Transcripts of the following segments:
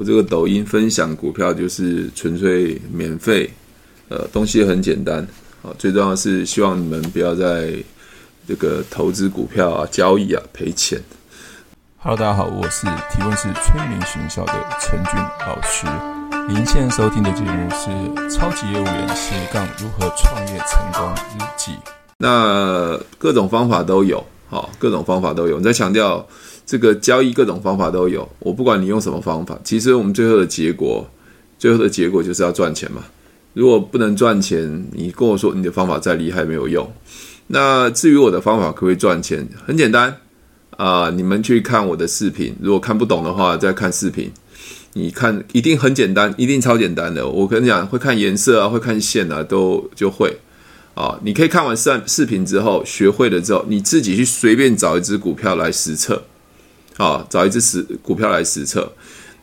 我这个抖音分享股票就是纯粹免费，呃，东西很简单，啊，最重要的是希望你们不要在这个投资股票啊、交易啊赔钱。Hello，大家好，我是提问是催眠学校的陈俊老师。您现在收听的节目是《超级业务员斜杠如何创业成功日记》。那各种方法都有，好，各种方法都有。我在强调。这个交易各种方法都有，我不管你用什么方法，其实我们最后的结果，最后的结果就是要赚钱嘛。如果不能赚钱，你跟我说你的方法再厉害没有用。那至于我的方法可不可以赚钱，很简单啊，你们去看我的视频，如果看不懂的话再看视频。你看一定很简单，一定超简单的。我跟你讲，会看颜色啊，会看线啊，都就会啊。你可以看完视视频之后，学会了之后，你自己去随便找一只股票来实测。好，找一只实股票来实测，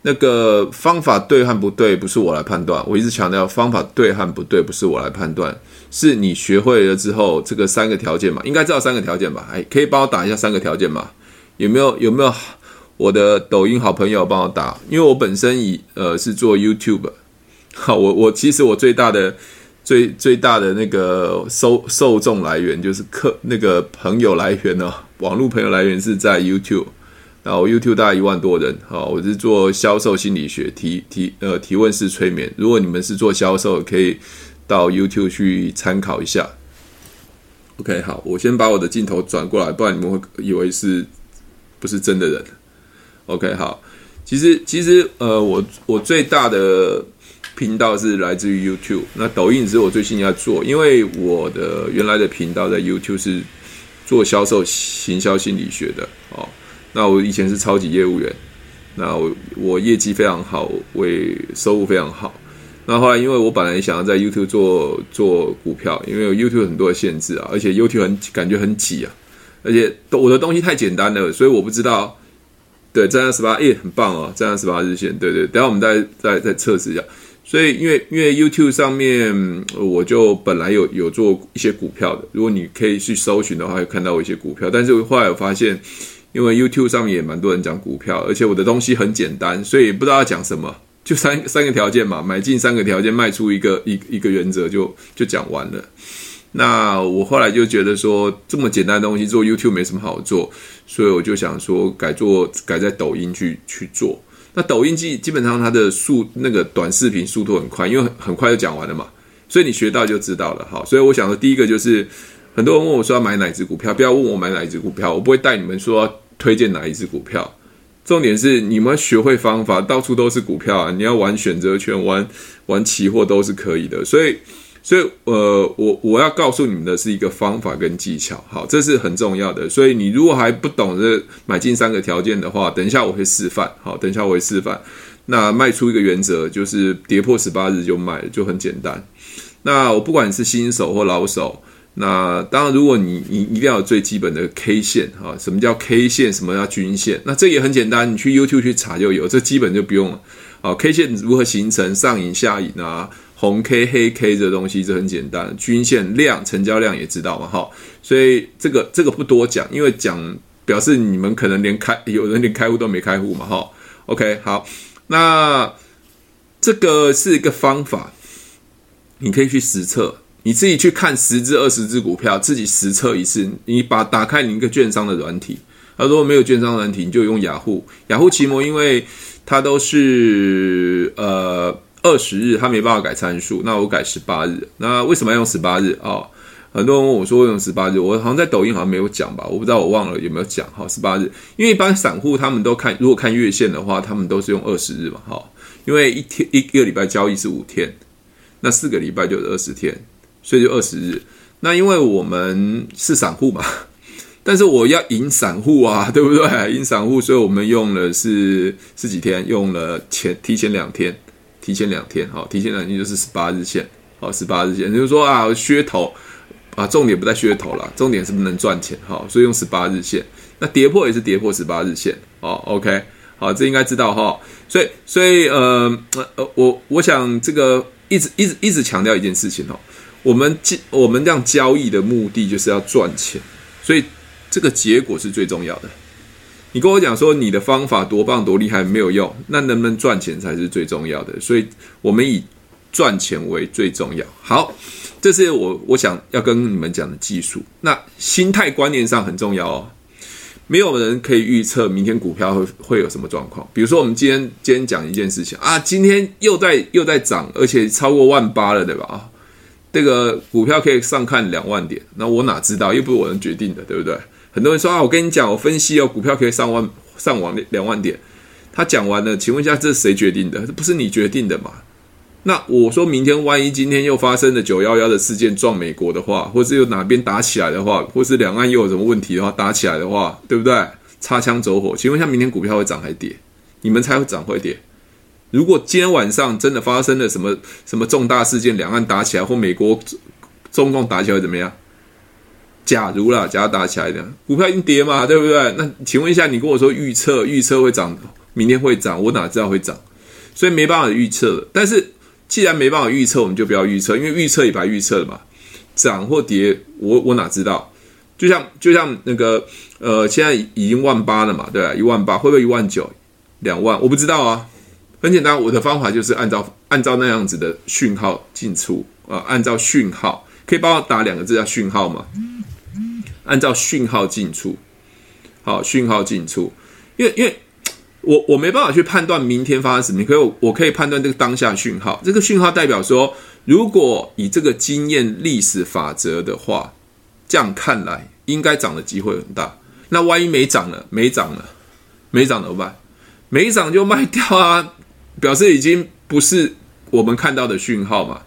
那个方法对和不对不是我来判断。我一直强调，方法对和不对不是我来判断，是你学会了之后，这个三个条件嘛，应该知道三个条件吧？哎，可以帮我打一下三个条件吗？有没有有没有我的抖音好朋友帮我打？因为我本身以呃是做 YouTube，好，我我其实我最大的最最大的那个受受众来源就是客那个朋友来源呢，网络朋友来源是在 YouTube。然后 YouTube 大概一万多人，好，我是做销售心理学提提呃提问式催眠。如果你们是做销售，可以到 YouTube 去参考一下。OK，好，我先把我的镜头转过来，不然你们会以为是不是真的人。OK，好，其实其实呃我我最大的频道是来自于 YouTube，那抖音是我最近要做，因为我的原来的频道在 YouTube 是做销售行销心理学的哦。那我以前是超级业务员，那我我业绩非常好，我也收入非常好。那后来因为我本来想要在 YouTube 做做股票，因为 YouTube 很多的限制啊，而且 YouTube 很感觉很挤啊，而且我的东西太简单了，所以我不知道。对，站上十八，耶，很棒哦，站上十八日线，对对。等下我们再再再测试一下。所以因为因为 YouTube 上面我就本来有有做一些股票的，如果你可以去搜寻的话，会看到一些股票。但是后来我发现。因为 YouTube 上面也蛮多人讲股票，而且我的东西很简单，所以不知道要讲什么，就三三个条件嘛，买进三个条件，卖出一个一一个原则就就讲完了。那我后来就觉得说，这么简单的东西做 YouTube 没什么好做，所以我就想说改做改在抖音去去做。那抖音基基本上它的速那个短视频速度很快，因为很快就讲完了嘛，所以你学到就知道了。好，所以我想说第一个就是很多人问我说要买哪只股票，不要问我买哪一只股票，我不会带你们说。推荐哪一只股票？重点是你们学会方法，到处都是股票啊！你要玩选择权、玩玩期货都是可以的。所以，所以呃，我我要告诉你们的是一个方法跟技巧，好，这是很重要的。所以你如果还不懂这买进三个条件的话，等一下我会示范，好，等一下我会示范。那卖出一个原则就是跌破十八日就卖，就很简单。那我不管是新手或老手。那当然，如果你你一定要有最基本的 K 线啊，什么叫 K 线，什么叫均线？那这也很简单，你去 YouTube 去查就有，这基本就不用了。啊，K 线如何形成上影下影啊，红 K 黑 K 这东西这很简单，均线量成交量也知道嘛，哈，所以这个这个不多讲，因为讲表示你们可能连开有人连开户都没开户嘛，哈，OK 好，那这个是一个方法，你可以去实测。你自己去看十只、二十只股票，自己实测一次。你把打开你一个券商的软体，他如果没有券商软体，你就用雅虎。雅虎奇摩，因为它都是呃二十日，它没办法改参数，那我改十八日。那为什么要用十八日啊？哦，很多人问我说用十八日，我好像在抖音好像没有讲吧，我不知道我忘了有没有讲。好，十八日，因为一般散户他们都看，如果看月线的话，他们都是用二十日嘛。好，因为一天一个礼拜交易是五天，那四个礼拜就是二十天。所以就二十日，那因为我们是散户嘛，但是我要赢散户啊，对不对？赢散户，所以我们用了是是几天？用了前提前两天，提前两天，好，提前两天就是十八日线，好，十八日线，就是说啊，噱头啊，重点不在噱头啦，重点是不能赚钱，好，所以用十八日线，那跌破也是跌破十八日线，哦，OK，好，这应该知道哈，所以所以呃呃，我我想这个一直一直一直强调一件事情哦。我们我们这样交易的目的就是要赚钱，所以这个结果是最重要的。你跟我讲说你的方法多棒多厉害没有用，那能不能赚钱才是最重要的。所以我们以赚钱为最重要。好，这是我我想要跟你们讲的技术。那心态观念上很重要哦。没有人可以预测明天股票会会有什么状况。比如说，我们今天今天讲一件事情啊，今天又在又在涨，而且超过万八了，对吧？啊，这个股票可以上看两万点，那我哪知道？又不是我能决定的，对不对？很多人说啊，我跟你讲，我分析哦，股票可以上万上往两万点。他讲完了，请问一下，这是谁决定的？这不是你决定的嘛？那我说明天万一今天又发生了九幺幺的事件撞美国的话，或是有哪边打起来的话，或是两岸又有什么问题的话，打起来的话，对不对？擦枪走火，请问一下，明天股票会涨还跌？你们猜会涨会跌？如果今天晚上真的发生了什么什么重大事件，两岸打起来或美国中共打起来怎么样？假如啦，假如打起来的股票已经跌嘛，对不对？那请问一下，你跟我说预测预测会涨，明天会涨，我哪知道会涨？所以没办法预测，但是。既然没办法预测，我们就不要预测，因为预测也白预测了嘛。涨或跌，我我哪知道？就像就像那个呃，现在已经万八了嘛，对吧？一万八会不会一万九、两万？我不知道啊。很简单，我的方法就是按照按照那样子的讯号进出啊，按照讯号，可以帮我打两个字叫讯号吗？按照讯号进出，好，讯号进出，因为因为。我我没办法去判断明天发生什么，可以我可以判断这个当下讯号。这个讯号代表说，如果以这个经验历史法则的话，这样看来应该涨的机会很大。那万一没涨了，没涨了，没涨怎么办？没涨就卖掉啊，表示已经不是我们看到的讯号嘛。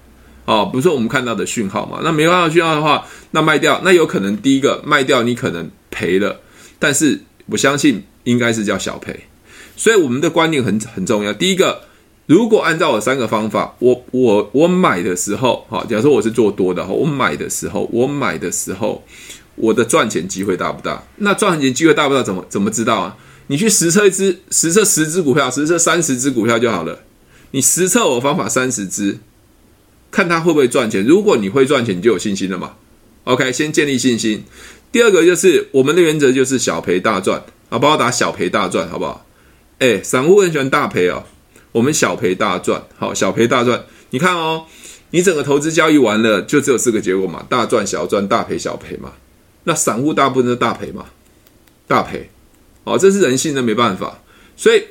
哦，不是我们看到的讯号嘛。那没办法讯号的话，那卖掉，那有可能第一个卖掉你可能赔了，但是我相信应该是叫小赔。所以我们的观念很很重要。第一个，如果按照我三个方法，我我我买的时候，哈，假如说我是做多的哈，我买的时候，我买的时候，我的赚钱机会大不大？那赚钱机会大不大？怎么怎么知道啊？你去实测一支，实测十只股票，实测三十只股票就好了。你实测我方法三十只，看它会不会赚钱。如果你会赚钱，你就有信心了嘛。OK，先建立信心。第二个就是我们的原则就是小赔大赚啊，帮我打小赔大赚，好不好？哎，散户很喜欢大赔哦，我们小赔大赚，好，小赔大赚。你看哦，你整个投资交易完了，就只有四个结果嘛，大赚小赚，大赔小赔嘛。那散户大部分都大赔嘛，大赔，哦，这是人性的，没办法。所以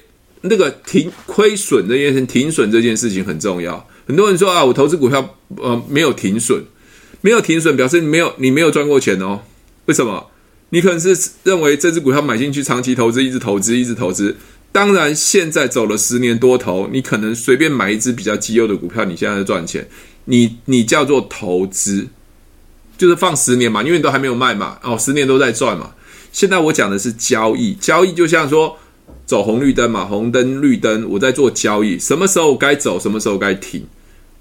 那个停亏损这件事，停损这件事情很重要。很多人说啊，我投资股票呃没有停损，没有停损表示你没有你没有赚过钱哦。为什么？你可能是认为这只股票买进去长期投资，一直投资，一直投资。当然，现在走了十年多头，你可能随便买一只比较绩优的股票，你现在在赚钱，你你叫做投资，就是放十年嘛，因为你都还没有卖嘛，哦，十年都在赚嘛。现在我讲的是交易，交易就像说走红绿灯嘛，红灯绿灯，我在做交易，什么时候该走，什么时候该停，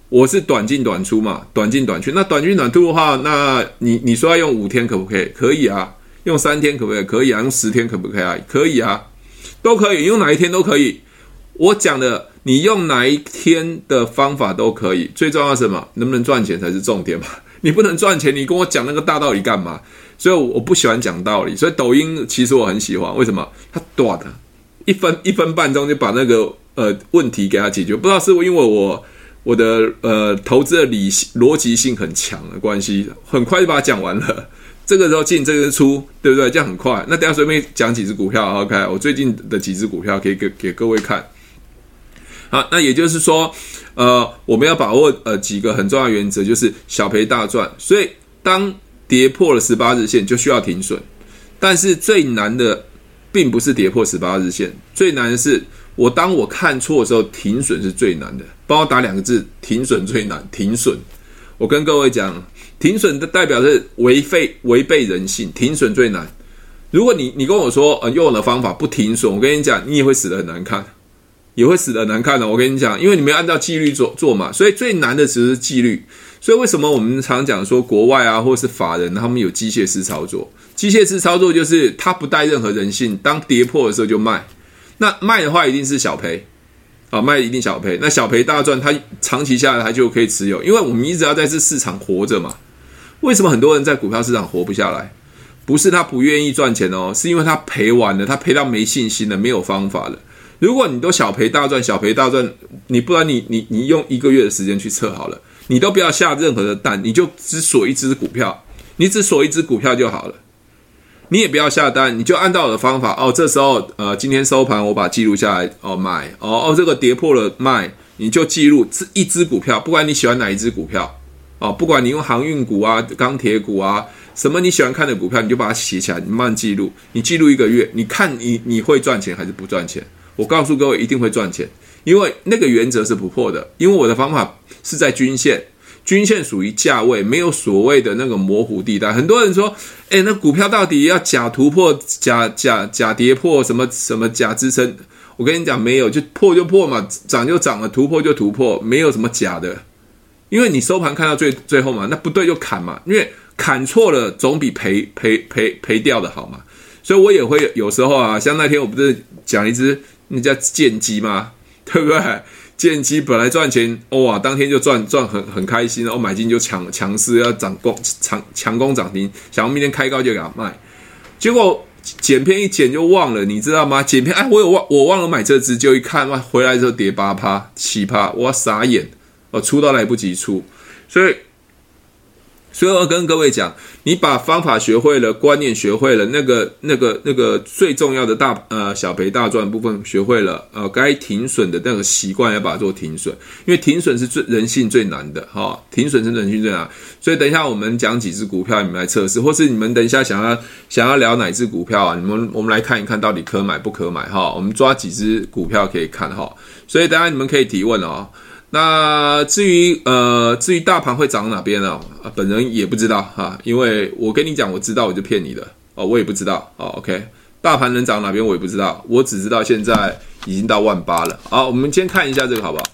我是短进短出嘛，短进短出。那短进短出的话，那你你说要用五天可不可以？可以啊，用三天可不可以？可以啊，用十天可不可以啊？可以啊。都可以用哪一天都可以，我讲的你用哪一天的方法都可以，最重要是什么？能不能赚钱才是重点嘛？你不能赚钱，你跟我讲那个大道理干嘛？所以我不喜欢讲道理。所以抖音其实我很喜欢，为什么？它短的，一分一分半钟就把那个呃问题给它解决。不知道是不是因为我我的呃投资的理性逻辑性很强的关系，很快就把它讲完了。这个时候进，这个时候出，对不对？这样很快。那等下随便讲几只股票，OK？我最近的几只股票可以给给各位看。好，那也就是说，呃，我们要把握呃几个很重要的原则，就是小赔大赚。所以当跌破了十八日线，就需要停损。但是最难的并不是跌破十八日线，最难的是我当我看错的时候，停损是最难的。帮我打两个字：停损最难。停损。我跟各位讲。停损的代表是违背违背人性，停损最难。如果你你跟我说，呃，用我的方法不停损，我跟你讲，你也会死的很难看，也会死的难看的。我跟你讲，因为你没按照纪律做做嘛，所以最难的只是纪律。所以为什么我们常讲说国外啊，或是法人他们有机械式操作？机械式操作就是他不带任何人性，当跌破的时候就卖。那卖的话一定是小赔。啊，卖一定小赔，那小赔大赚，它长期下来它就可以持有，因为我们一直要在这市场活着嘛。为什么很多人在股票市场活不下来？不是他不愿意赚钱哦，是因为他赔完了，他赔到没信心了，没有方法了。如果你都小赔大赚，小赔大赚，你不然你你你用一个月的时间去测好了，你都不要下任何的单，你就只锁一只股票，你只锁一只股票就好了。你也不要下单，你就按照我的方法哦。这时候呃，今天收盘我把记录下来哦，买哦哦，这个跌破了卖，你就记录这一只股票，不管你喜欢哪一只股票哦，不管你用航运股啊、钢铁股啊，什么你喜欢看的股票，你就把它写起来，你慢慢记录，你记录一个月，你看你你会赚钱还是不赚钱？我告诉各位，一定会赚钱，因为那个原则是不破的，因为我的方法是在均线。均线属于价位，没有所谓的那个模糊地带。很多人说，诶，那股票到底要假突破、假假假跌破，什么什么假支撑？我跟你讲，没有，就破就破嘛，涨就涨了，突破就突破，没有什么假的。因为你收盘看到最最后嘛，那不对就砍嘛，因为砍错了总比赔赔赔赔掉的好嘛。所以我也会有时候啊，像那天我不是讲一只那叫剑鸡吗？对不对？建机本来赚钱，哇，当天就赚赚很很开心，然后买进就强强势要涨攻强强攻涨停，想要明天开高就给它卖，结果剪片一剪就忘了，你知道吗？剪片哎，我有忘我忘了买这只，就一看哇，回来之后跌八趴七趴，我傻眼，我出都来不及出，所以。所以我跟各位讲，你把方法学会了，观念学会了，那个、那个、那个最重要的大呃小赔大赚部分学会了，呃，该停损的那个习惯要把它做停损，因为停损是最人性最难的哈、停损是人性最难。所以等一下我们讲几只股票，你们来测试，或是你们等一下想要想要聊哪只股票啊？你们我们来看一看到底可买不可买哈、我们抓几只股票可以看哈、所以等下你们可以提问哦。那至于呃，至于大盘会涨哪边呢？啊，本人也不知道哈，因为我跟你讲，我知道我就骗你的哦，我也不知道哦。OK，大盘能涨哪边我也不知道，我只知道现在已经到万八了。好，我们先看一下这个好不好？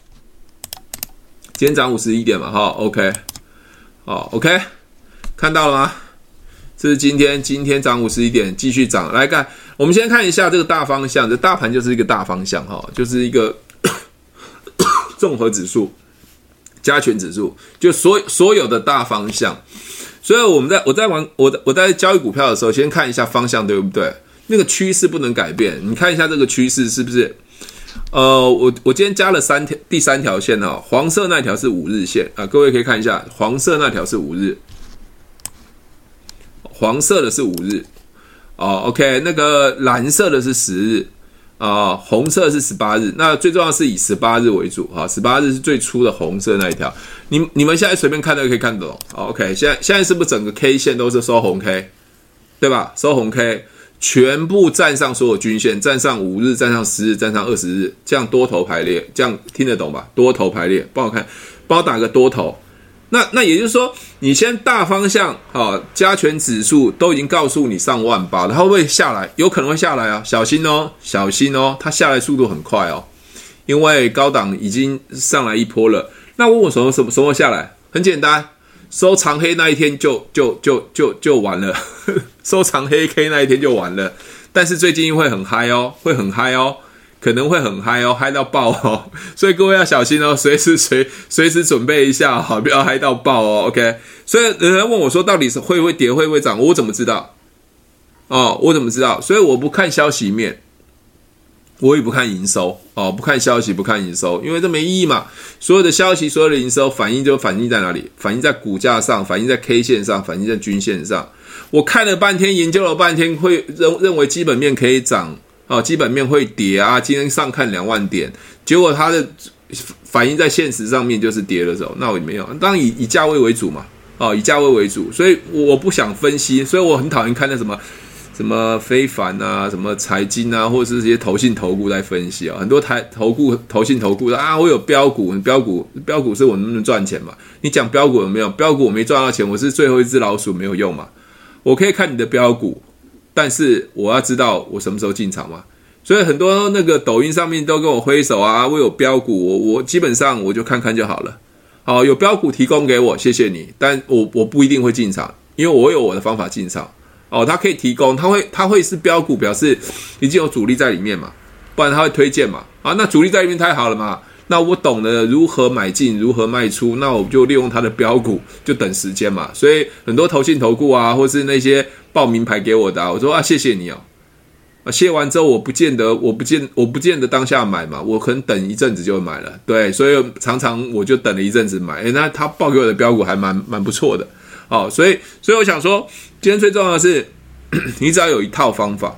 今天涨五十一点嘛，哈，OK，好，OK，看到了吗？这是今天今天涨五十一点，继续涨。来看，我们先看一下这个大方向，这大盘就是一个大方向哈，就是一个。综合指数、加权指数，就所所有的大方向。所以我们在我在玩我我在交易股票的时候，先看一下方向对不对？那个趋势不能改变。你看一下这个趋势是不是？呃，我我今天加了三条，第三条线哦，黄色那条是五日线啊，各位可以看一下，黄色那条是五日，黄色的是五日哦。OK，那个蓝色的是十日。啊，红色是十八日，那最重要是以十八日为主哈，十八日是最初的红色那一条。你你们现在随便看都可以看懂。OK，现在现在是不是整个 K 线都是收红 K，对吧？收红 K，全部站上所有均线，站上五日，站上十日，站上二十日，这样多头排列，这样听得懂吧？多头排列，帮我看，帮我打个多头。那那也就是说，你先大方向啊，加权指数都已经告诉你上万八了，它会不会下来？有可能会下来啊，小心哦，小心哦，它下来速度很快哦，因为高档已经上来一波了。那问我什么什么什么下来？很简单，收长黑那一天就就就就就完了，收长黑 K 那一天就完了。但是最近会很嗨哦，会很嗨哦。可能会很嗨哦，嗨到爆哦，所以各位要小心哦，随时随随时准备一下，好，不要嗨到爆哦。OK，所以有人问我说，到底是会不会跌，会不会涨？我怎么知道？哦，我怎么知道？所以我不看消息面，我也不看营收哦，不看消息，不看营收，因为这没意义嘛。所有的消息，所有的营收反映就反映在哪里？反映在股价上，反映在 K 线上，反映在均线上。我看了半天，研究了半天，会认认为基本面可以涨。哦，基本面会跌啊！今天上看两万点，结果它的反映在现实上面就是跌的时候，那我也没有。当然以以价位为主嘛，哦，以价位为主，所以我不想分析，所以我很讨厌看那什么什么非凡啊，什么财经啊，或者是这些投信投顾在分析啊、很多台投顾、投信投顾的啊，我有标股，标股标股是我能不能赚钱嘛？你讲标股有没有？标股我没赚到钱，我是最后一只老鼠，没有用嘛？我可以看你的标股。但是我要知道我什么时候进场嘛，所以很多那个抖音上面都跟我挥手啊，我有标股，我我基本上我就看看就好了。好，有标股提供给我，谢谢你，但我我不一定会进场，因为我有我的方法进场。哦，他可以提供，他会他会是标股，表示已经有主力在里面嘛，不然他会推荐嘛。啊，那主力在里面太好了嘛，那我懂得如何买进，如何卖出，那我就利用它的标股，就等时间嘛。所以很多投信投顾啊，或是那些报名牌给我的啊，我说啊，谢谢你哦。啊，谢完之后，我不见得，我不见，我不见得当下买嘛，我可能等一阵子就买了。对，所以常常我就等了一阵子买。诶，那他报给我的标股还蛮蛮不错的。哦，所以，所以我想说，今天最重要的是，你只要有一套方法。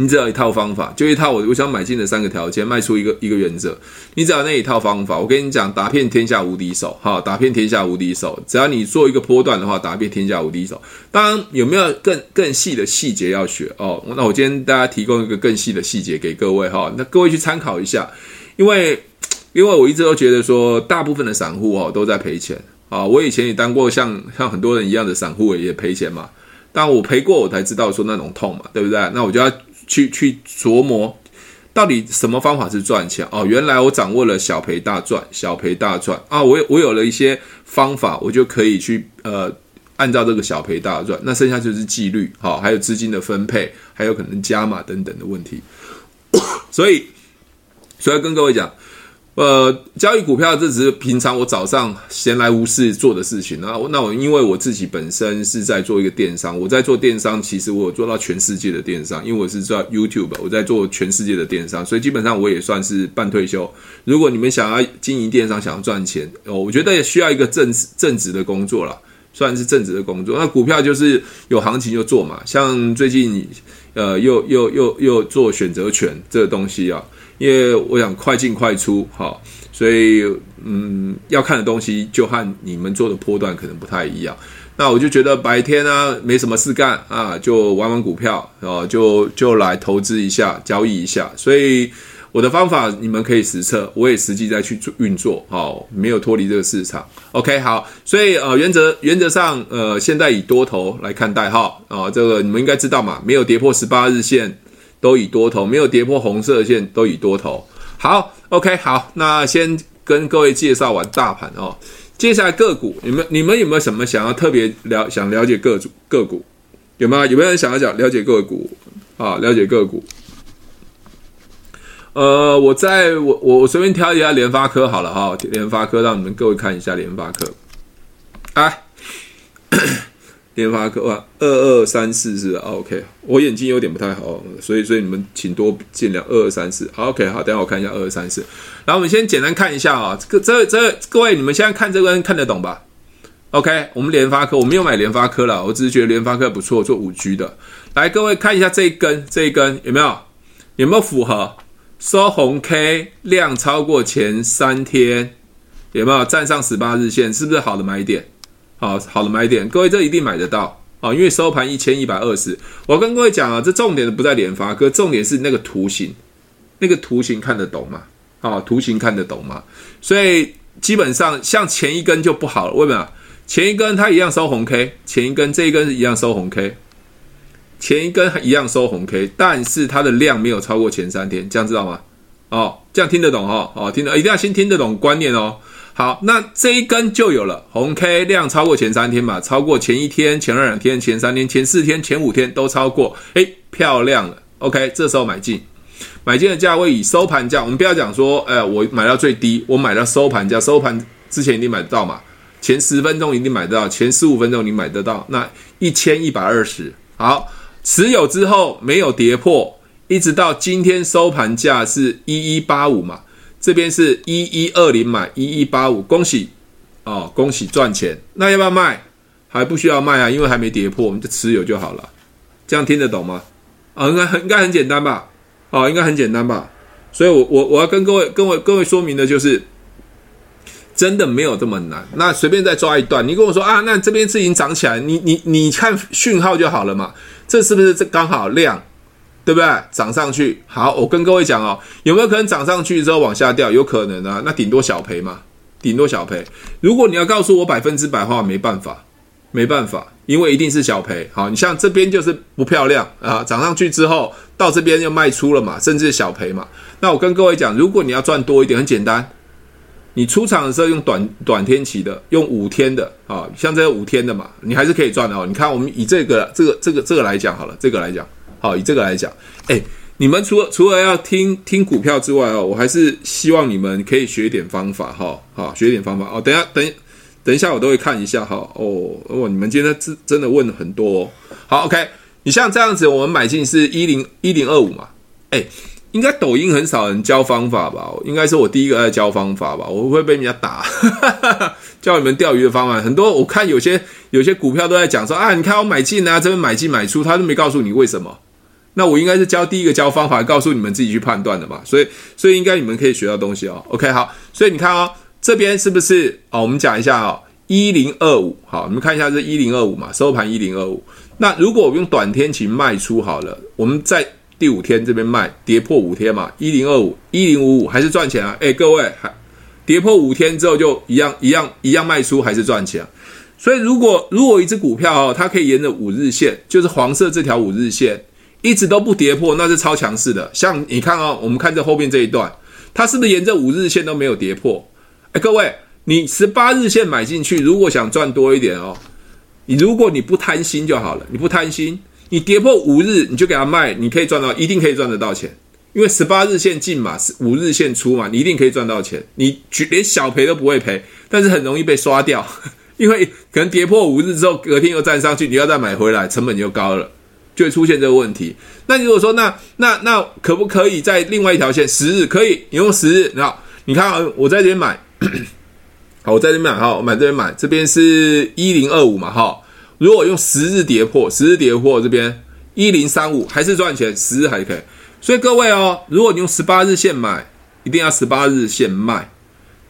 你只要一套方法，就一套我我想买进的三个条件，卖出一个一个原则。你只要那一套方法，我跟你讲，打遍天下无敌手，哈，打遍天下无敌手。只要你做一个波段的话，打遍天下无敌手。当然，有没有更更细的细节要学哦？那我今天大家提供一个更细的细节给各位哈，那各位去参考一下。因为因为我一直都觉得说，大部分的散户哦都在赔钱啊。我以前也当过像像很多人一样的散户，也赔钱嘛。但我赔过，我才知道说那种痛嘛，对不对？那我就要。去去琢磨，到底什么方法是赚钱哦？原来我掌握了小赔大赚，小赔大赚啊！我我有了一些方法，我就可以去呃，按照这个小赔大赚。那剩下就是纪律，好，还有资金的分配，还有可能加码等等的问题。所以，所以跟各位讲。呃，交易股票这只是平常我早上闲来无事做的事情。那那我因为我自己本身是在做一个电商，我在做电商，其实我有做到全世界的电商，因为我是做 YouTube，我在做全世界的电商，所以基本上我也算是半退休。如果你们想要经营电商，想要赚钱，哦，我觉得也需要一个正正职的工作啦，算是正职的工作。那股票就是有行情就做嘛，像最近呃又又又又做选择权这个东西啊。因为我想快进快出，好，所以嗯，要看的东西就和你们做的波段可能不太一样。那我就觉得白天啊没什么事干啊，就玩玩股票，哦，就就来投资一下，交易一下。所以我的方法你们可以实测，我也实际在去做运作，好，没有脱离这个市场。OK，好，所以呃原则原则上呃现在以多头来看待哈，啊这个你们应该知道嘛，没有跌破十八日线。都以多头，没有跌破红色线，都以多头。好，OK，好，那先跟各位介绍完大盘哦。接下来个股，你们你们有没有什么想要特别了想了解个股个股？有没有？有没有人想要讲了解个股啊？了解个股。呃，我在我我我随便挑一下联发科好了哈，联发科让你们各位看一下联发科。哎。联发科啊，二二三四是 OK，我眼睛有点不太好，所以所以你们请多见谅。二二三四好，OK，好，等下我看一下二二三四。然后我们先简单看一下啊，这个这这各位你们现在看这个看得懂吧？OK，我们联发科我没有买联发科了，我只是觉得联发科不错，做五 G 的。来，各位看一下这一根这一根有没有有没有符合收红 K 量超过前三天有没有站上十八日线，是不是好的买点？好好的买点，各位这一定买得到啊！因为收盘一千一百二十，我跟各位讲啊，这重点的不在联发科，重点是那个图形，那个图形看得懂吗？啊，图形看得懂吗？所以基本上像前一根就不好了，为什么？前一根它一样收红 K，前一根这一根是一样收红 K，前一根一样收红 K，但是它的量没有超过前三天，这样知道吗？哦，这样听得懂哈？哦，听得一定要先听得懂观念哦。好，那这一根就有了红 K 量超过前三天嘛，超过前一天、前二两天、前三天、前四天、前五天都超过，诶，漂亮了。OK，这时候买进，买进的价位以收盘价，我们不要讲说，哎，我买到最低，我买到收盘价，收盘之前一定买得到嘛，前十分钟一定买得到，前十五分钟你买得到，那一千一百二十，好，持有之后没有跌破，一直到今天收盘价是一一八五嘛。这边是一一二零买一一八五，恭喜哦，恭喜赚钱。那要不要卖？还不需要卖啊，因为还没跌破，我们就持有就好了。这样听得懂吗？啊、哦，应该很应该很简单吧？哦，应该很简单吧？所以我，我我我要跟各位、跟我各位说明的就是，真的没有这么难。那随便再抓一段，你跟我说啊，那这边是已经涨起来，你你你看讯号就好了嘛？这是不是这刚好量？对不对？涨上去，好，我跟各位讲哦，有没有可能涨上去之后往下掉？有可能啊，那顶多小赔嘛，顶多小赔。如果你要告诉我百分之百的话，没办法，没办法，因为一定是小赔。好，你像这边就是不漂亮啊，涨上去之后到这边又卖出了嘛，甚至小赔嘛。那我跟各位讲，如果你要赚多一点，很简单，你出场的时候用短短天期的，用五天的啊，像这个五天的嘛，你还是可以赚的哦。你看，我们以这个这个这个这个来讲好了，这个来讲。好，以这个来讲，哎，你们除了除了要听听股票之外哦，我还是希望你们可以学一点方法哈，好，学一点方法哦。等下，等等一下，我都会看一下哈。哦哦，你们今天真真的问了很多哦。好，OK，你像这样子，我们买进是一零一零二五嘛？哎，应该抖音很少人教方法吧？应该是我第一个在教方法吧？我会不会被人家打？教你们钓鱼的方法很多，我看有些有些股票都在讲说啊，你看我买进啊，这边买进买出，他都没告诉你为什么。那我应该是教第一个教方法，告诉你们自己去判断的嘛，所以所以应该你们可以学到东西哦。OK，好，所以你看哦，这边是不是哦？我们讲一下哦，一零二五，好，我们看一下这一零二五嘛，收盘一零二五。那如果我用短天期卖出好了，我们在第五天这边卖，跌破五天嘛，一零二五，一零五五还是赚钱啊？诶，各位，还跌破五天之后就一样一样一样卖出，还是赚钱？所以如果如果一只股票哦，它可以沿着五日线，就是黄色这条五日线。一直都不跌破，那是超强势的。像你看、哦，我们看这后面这一段，它是不是沿着五日线都没有跌破？哎，各位，你十八日线买进去，如果想赚多一点哦，你如果你不贪心就好了，你不贪心，你跌破五日你就给它卖，你可以赚到，一定可以赚得到钱。因为十八日线进嘛，是五日线出嘛，你一定可以赚到钱。你连小赔都不会赔，但是很容易被刷掉，因为可能跌破五日之后，隔天又站上去，你要再买回来，成本就高了。就会出现这个问题。那你如果说那那那可不可以在另外一条线十日可以？你用十日，好，你看，我在这边买，好，我在这边买，好，我买这边买，这边是一零二五嘛，哈。如果用十日跌破，十日跌破这边一零三五还是赚钱，十日还可以。所以各位哦，如果你用十八日线买，一定要十八日线卖。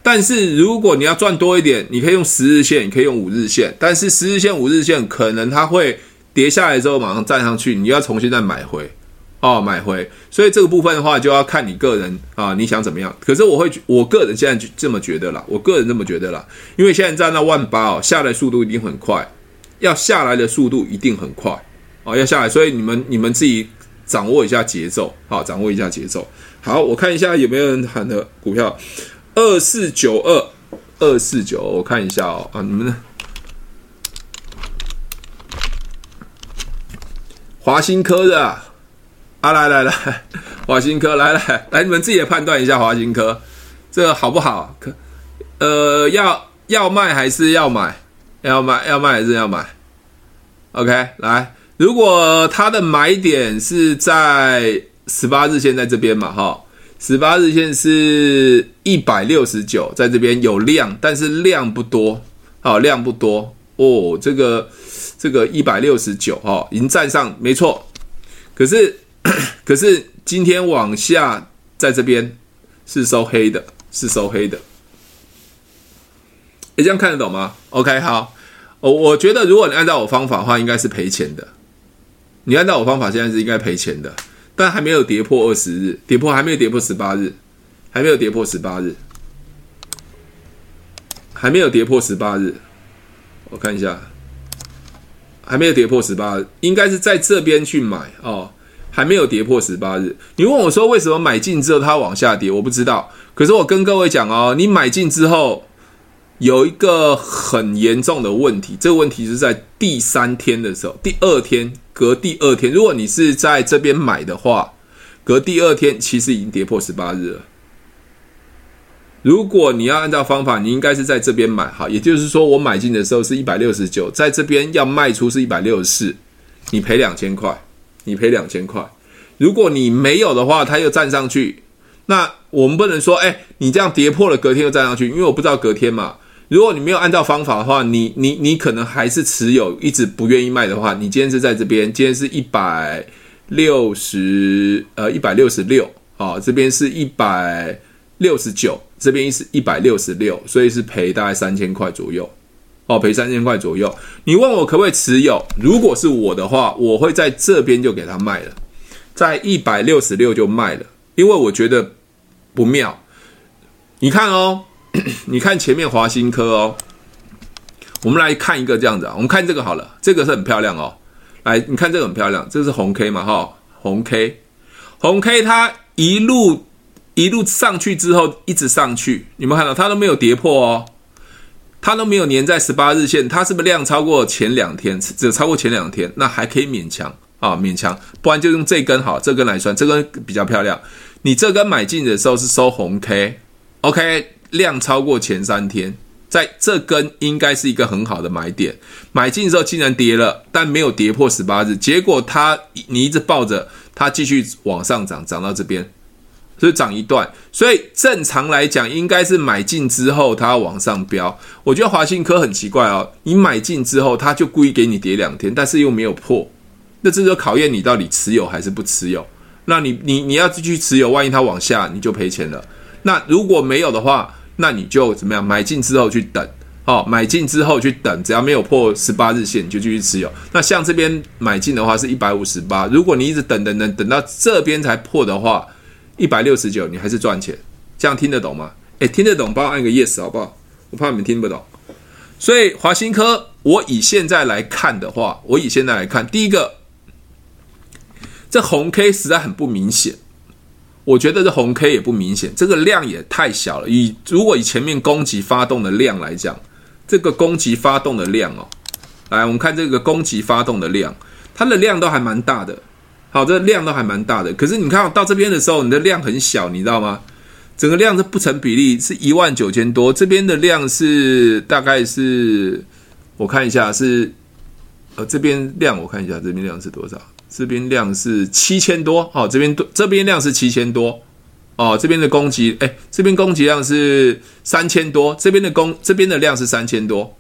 但是如果你要赚多一点，你可以用十日线，你可以用五日线，但是十日线、五日线可能它会。跌下来之后马上站上去，你要重新再买回，哦，买回。所以这个部分的话，就要看你个人啊，你想怎么样？可是我会，我个人现在就这么觉得啦，我个人这么觉得啦，因为现在站到万八哦，下来速度一定很快，要下来的速度一定很快哦，要下来。所以你们你们自己掌握一下节奏，好，掌握一下节奏。好，我看一下有没有人喊的股票，二四九二二四九，我看一下哦，啊，你们呢？华新科的啊，来来来，华新科来来来，你们自己也判断一下华新科这个好不好？可呃，要要卖还是要买？要卖要卖还是要买？OK，来，如果它的买点是在十八日线在这边嘛，哈，十八日线是一百六十九，在这边有量，但是量不多，好，量不多哦，这个。这个一百六十九哈，已经站上没错，可是 可是今天往下在这边是收黑的，是收黑的。你这样看得懂吗？OK，好，我我觉得如果你按照我方法的话，应该是赔钱的。你按照我方法，现在是应该赔钱的，但还没有跌破二十日，跌破还没有跌破十八日，还没有跌破十八日，还没有跌破十八日，我看一下。还没有跌破十八日，应该是在这边去买哦。还没有跌破十八日，你问我说为什么买进之后它往下跌？我不知道。可是我跟各位讲哦，你买进之后有一个很严重的问题，这个问题是在第三天的时候，第二天隔第二天，如果你是在这边买的话，隔第二天其实已经跌破十八日了。如果你要按照方法，你应该是在这边买好，也就是说，我买进的时候是一百六十九，在这边要卖出是一百六十四，你赔两千块，你赔两千块。如果你没有的话，它又站上去，那我们不能说，哎，你这样跌破了，隔天又站上去，因为我不知道隔天嘛。如果你没有按照方法的话，你你你可能还是持有，一直不愿意卖的话，你今天是在这边，今天是一百六十，呃，一百六十六，啊，这边是一百六十九。这边是一百六十六，所以是赔大概三千块左右，哦，赔三千块左右。你问我可不可以持有？如果是我的话，我会在这边就给他卖了，在一百六十六就卖了，因为我觉得不妙。你看哦，你看前面华新科哦，我们来看一个这样子啊，我们看这个好了，这个是很漂亮哦。来，你看这个很漂亮，这是红 K 嘛，哈，红 K，红 K 它一路。一路上去之后，一直上去，你们看到？它都没有跌破哦，它都没有粘在十八日线，它是不是量超过前两天？只有超过前两天，那还可以勉强。啊，勉强，不然就用这根好，这根来算，这根比较漂亮。你这根买进的时候是收红 K，OK，量超过前三天，在这根应该是一个很好的买点。买进的时候竟然跌了，但没有跌破十八日，结果它你一直抱着它继续往上涨，涨到这边，所以涨一段。所以正常来讲，应该是买进之后它要往上飙。我觉得华新科很奇怪哦，你买进之后，它就故意给你跌两天，但是又没有破，那这就考验你到底持有还是不持有。那你你你要继续持有，万一它往下，你就赔钱了。那如果没有的话，那你就怎么样？买进之后去等，哦，买进之后去等，只要没有破十八日线，你就继续持有。那像这边买进的话是一百五十八，如果你一直等等等等到这边才破的话，一百六十九，你还是赚钱。这样听得懂吗？诶，听得懂，帮我按个 yes 好不好？我怕你们听不懂。所以华新科，我以现在来看的话，我以现在来看，第一个。这红 K 实在很不明显，我觉得这红 K 也不明显，这个量也太小了。以如果以前面攻击发动的量来讲，这个攻击发动的量哦，来我们看这个攻击发动的量，它的量都还蛮大的。好，这量都还蛮大的。可是你看到这边的时候，你的量很小，你知道吗？整个量是不成比例，是一万九千多，这边的量是大概是，我看一下是，呃，这边量我看一下，这边量是多少？这边量是七千多，好，这边多这边量是七千多，哦，这边的攻击，哎，这边攻击量是三千多，这边的攻这边的量是三千多，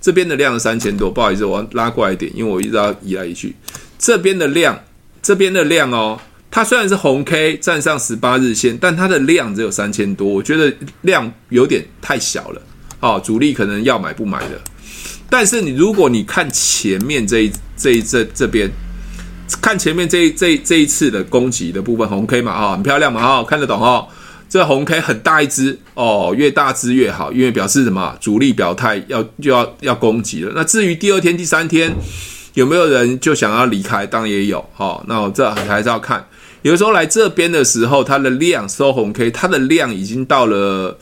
这边的量是三千多，不好意思，我要拉过来一点，因为我一直要移来移去，这边的量，这边的量哦，它虽然是红 K 站上十八日线，但它的量只有三千多，我觉得量有点太小了，哦，主力可能要买不买的，但是你如果你看前面这一这一这这边。看前面这一这一这一次的攻击的部分，红 K 嘛，哈，很漂亮嘛，哈，看得懂哈。这红 K 很大一只哦，越大只越好，因为表示什么？主力表态要就要要攻击了。那至于第二天、第三天有没有人就想要离开，当然也有哈。那我这还是要看。有时候来这边的时候，它的量收红 K，它的量已经到了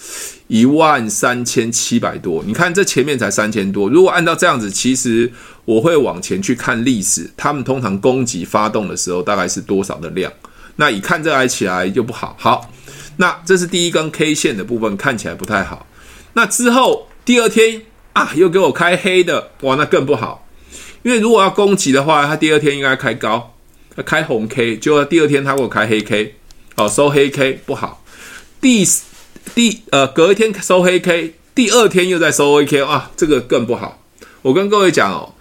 一万三千七百多。你看这前面才三千多，如果按照这样子，其实我会往前去看历史，他们通常攻击发动的时候大概是多少的量？那一看这来起来就不好。好，那这是第一根 K 线的部分，看起来不太好。那之后第二天啊，又给我开黑的，哇，那更不好。因为如果要攻击的话，它第二天应该开高。他开红 K，就第二天他给我开黑 K，哦，收黑 K 不好。第第呃隔一天收黑 K，第二天又在收黑 K 啊，这个更不好。我跟各位讲哦，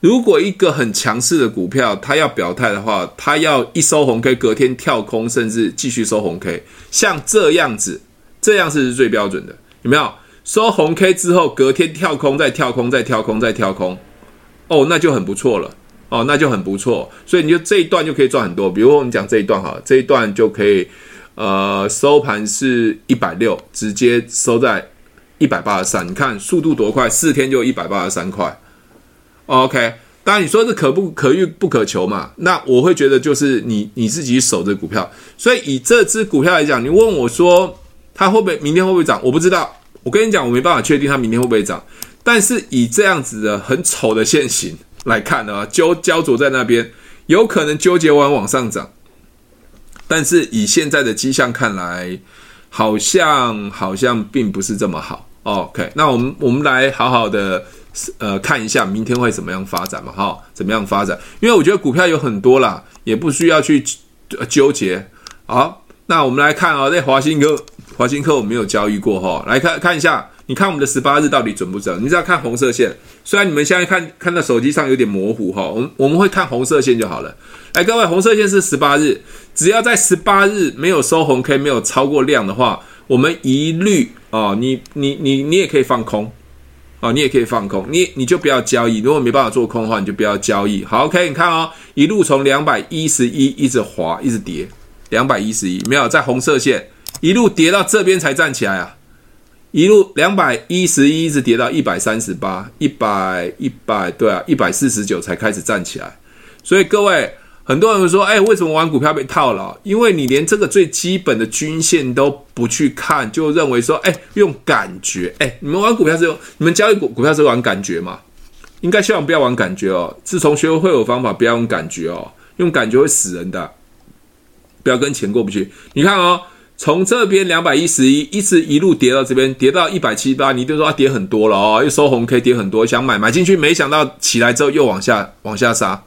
如果一个很强势的股票，它要表态的话，它要一收红 K，隔天跳空，甚至继续收红 K，像这样子，这样是最标准的，有没有？收红 K 之后，隔天跳空，再跳空，再跳空，再跳空，哦，那就很不错了。哦，那就很不错，所以你就这一段就可以赚很多。比如我们讲这一段哈，这一段就可以，呃，收盘是一百六，直接收在一百八十三。你看速度多快，四天就一百八十三块。OK，当然你说是可不可遇不可求嘛？那我会觉得就是你你自己守着股票。所以以这支股票来讲，你问我说它会不会明天会不会涨？我不知道。我跟你讲，我没办法确定它明天会不会涨。但是以这样子的很丑的线型。来看的啊，焦焦灼在那边，有可能纠结完往上涨，但是以现在的迹象看来，好像好像并不是这么好。OK，那我们我们来好好的呃看一下明天会怎么样发展嘛？哈，怎么样发展？因为我觉得股票有很多啦，也不需要去纠结。好，那我们来看啊，在华新科，华新科我没有交易过哈，来看看一下。你看我们的十八日到底准不准？你只要看红色线，虽然你们现在看看到手机上有点模糊哈，我们我们会看红色线就好了。来，各位，红色线是十八日，只要在十八日没有收红 K，没有超过量的话，我们一律啊，你你你你也可以放空啊，你也可以放空，你你就不要交易。如果没办法做空的话，你就不要交易。好，OK，你看哦，一路从两百一十一一直滑，一直跌，两百一十一没有在红色线一路跌到这边才站起来啊。一路两百一十一，直跌到一百三十八，一百一百，对啊，一百四十九才开始站起来。所以各位，很多人说，哎，为什么玩股票被套牢？因为你连这个最基本的均线都不去看，就认为说，哎，用感觉，哎，你们玩股票是用，你们交易股股票是玩感觉嘛？应该希望不要玩感觉哦。自从学会有方法，不要用感觉哦，用感觉会死人的。不要跟钱过不去。你看哦，从这边两百一十一一直一路跌到这边，跌到一百七八，你就说它跌很多了哦，又收红 K，跌很多，想买买进去，没想到起来之后又往下往下杀，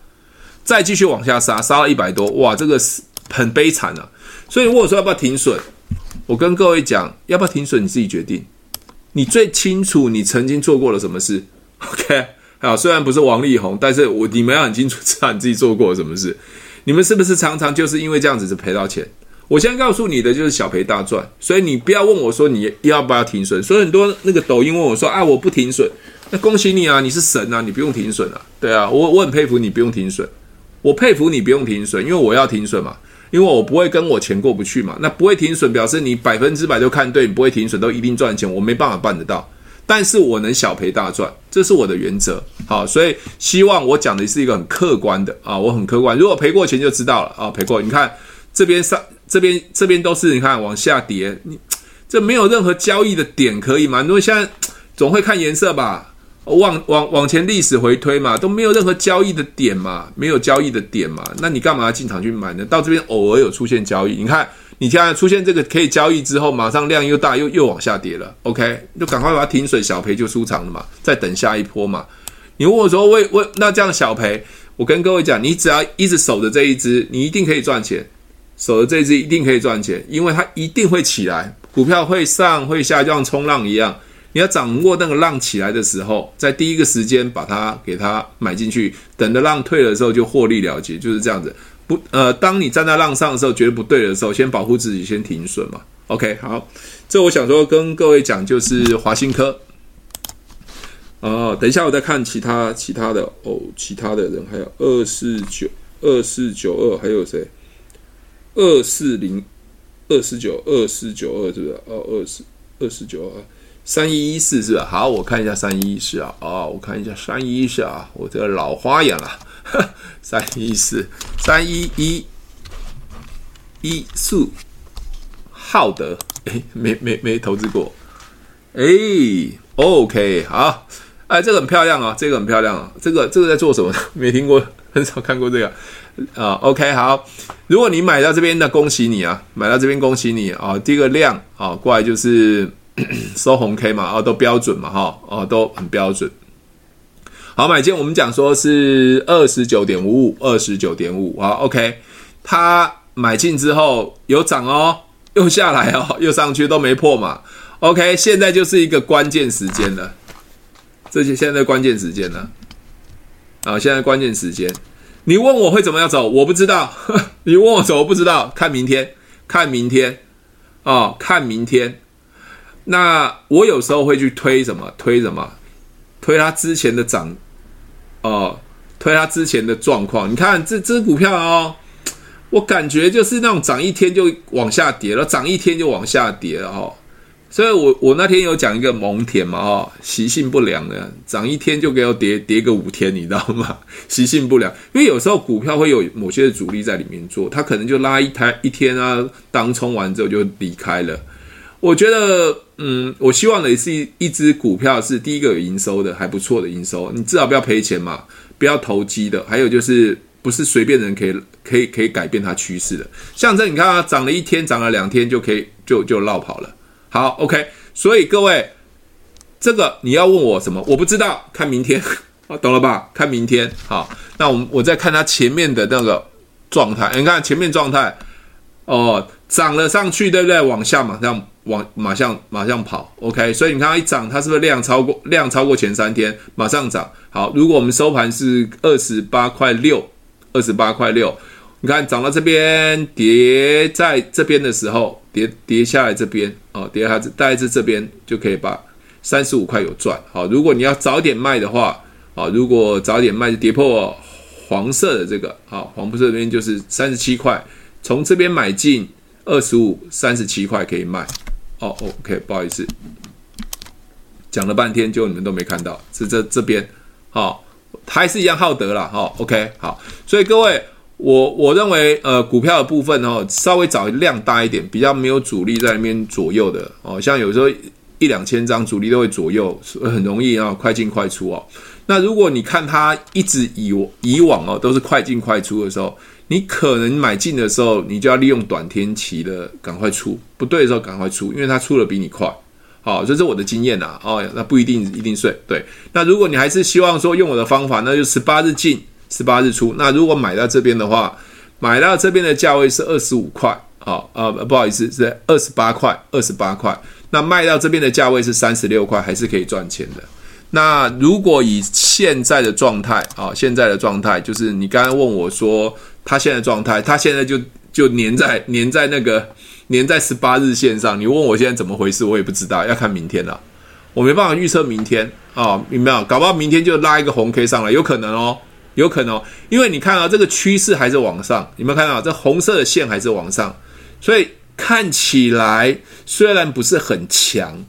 再继续往下杀，杀到一百多，哇，这个是很悲惨啊。所以如果说要不要停损，我跟各位讲，要不要停损你自己决定，你最清楚你曾经做过了什么事。OK，好，虽然不是王力宏，但是我你们要很清楚知道你自己做过了什么事。你们是不是常常就是因为这样子就赔到钱？我现在告诉你的就是小赔大赚，所以你不要问我说你要不要停损。所以很多那个抖音问我说啊，我不停损，那恭喜你啊，你是神啊，你不用停损啊。对啊，我我很佩服你不用停损，我佩服你不用停损，因为我要停损嘛，因为我不会跟我钱过不去嘛。那不会停损表示你百分之百都看对，你不会停损都一定赚钱，我没办法办得到。但是我能小赔大赚，这是我的原则。好，所以希望我讲的是一个很客观的啊，我很客观。如果赔过钱就知道了啊，赔过。你看这边上，这边这边都是你看往下跌，你这没有任何交易的点可以吗？因为现在总会看颜色吧，往往往前历史回推嘛，都没有任何交易的点嘛，没有交易的点嘛，那你干嘛要进场去买呢？到这边偶尔有出现交易，你看。你现在出现这个可以交易之后，马上量又大，又又往下跌了。OK，就赶快把它停水，小赔就出场了嘛，再等下一波嘛。你问我说，为为那这样小赔，我跟各位讲，你只要一直守着这一只，你一定可以赚钱。守着这只一定可以赚钱，因为它一定会起来，股票会上会下，就像冲浪一样。你要掌握那个浪起来的时候，在第一个时间把它给它买进去，等着浪退的时候就获利了结，就是这样子。不，呃，当你站在浪上的时候，觉得不对的时候，先保护自己，先停损嘛。OK，好，这我想说跟各位讲，就是华新科。哦，等一下我再看其他其他的哦，其他的人还有二四九二四九二，还有谁？二四零二四九二四九二，是不是？哦，二四二四九二三一一四是吧？好，我看一下三一一四啊，哦，我看一下三一一四啊，我这个老花眼了。三一四三一一一速浩德，哎，没没没投资过，哎，OK，好，哎，这个很漂亮啊，这个很漂亮啊，这个这个在做什么？没听过，很少看过这个啊。OK，好，如果你买到这边，的恭喜你啊，买到这边恭喜你啊。第一个量啊，过来就是咳 咳收红 K 嘛，啊，都标准嘛，哈，啊，都很标准。好，买进我们讲说是二十九点五五，二十九点五啊。，OK，他买进之后有涨哦，又下来哦，又上去都没破嘛。OK，现在就是一个关键时间了，这些现在关键时间了。啊，现在关键时间，你问我会怎么样走，我不知道。你问我走，我不知道，看明天，看明天，哦，看明天。那我有时候会去推什么？推什么？推他之前的涨。哦，推他之前的状况，你看这只股票哦，我感觉就是那种涨一天就往下跌了，涨一天就往下跌了哦。所以我我那天有讲一个蒙恬嘛，哦，习性不良的，涨一天就给我跌跌个五天，你知道吗？习性不良，因为有时候股票会有某些的主力在里面做，他可能就拉一台一天啊，当冲完之后就离开了。我觉得，嗯，我希望的是一一只股票是第一个有营收的，还不错的营收，你至少不要赔钱嘛，不要投机的。还有就是，不是随便人可以可以可以改变它趋势的。像这，你看啊，涨了一天，涨了两天就可以就就落跑了。好，OK，所以各位，这个你要问我什么？我不知道，看明天，懂了吧？看明天。好，那我我再看它前面的那个状态，你看前面状态，哦，涨了上去，对不对？往下马上。往马上马上跑，OK，所以你看它一涨，它是不是量超过量超过前三天，马上涨？好，如果我们收盘是二十八块六，二十八块六，你看涨到这边跌在这边的时候，跌跌下来这边哦，跌下来大概是这边就可以把三十五块有赚。好，如果你要早点卖的话，好，如果早点卖就跌破黄色的这个，好，黄色这边就是三十七块，从这边买进二十五，三十七块可以卖。哦，OK，不好意思，讲了半天，就你们都没看到，是这这边，好，还是一样好德啦，好，OK，好，所以各位，我我认为，呃，股票的部分哦，稍微找量大一点，比较没有主力在那边左右的哦，像有时候一两千张，主力都会左右，很容易啊快进快出哦。那如果你看它一直以以往哦都是快进快出的时候，你可能买进的时候，你就要利用短天期的赶快出，不对的时候赶快出，因为它出的比你快。好，这是我的经验呐。哦，那不一定一定对。对，那如果你还是希望说用我的方法，那就十八日进，十八日出。那如果买到这边的话，买到这边的价位是二十五块。好，呃，不好意思，是二十八块，二十八块。那卖到这边的价位是三十六块，还是可以赚钱的。那如果以现在的状态啊，现在的状态就是你刚刚问我说，他现在状态，他现在就就黏在黏在那个黏在十八日线上。你问我现在怎么回事，我也不知道，要看明天了。我没办法预测明天啊，明白没有？搞不好明天就拉一个红 K 上来，有可能哦，有可能，因为你看啊，这个趋势还是往上，有没有看到这红色的线还是往上？所以看起来虽然不是很强。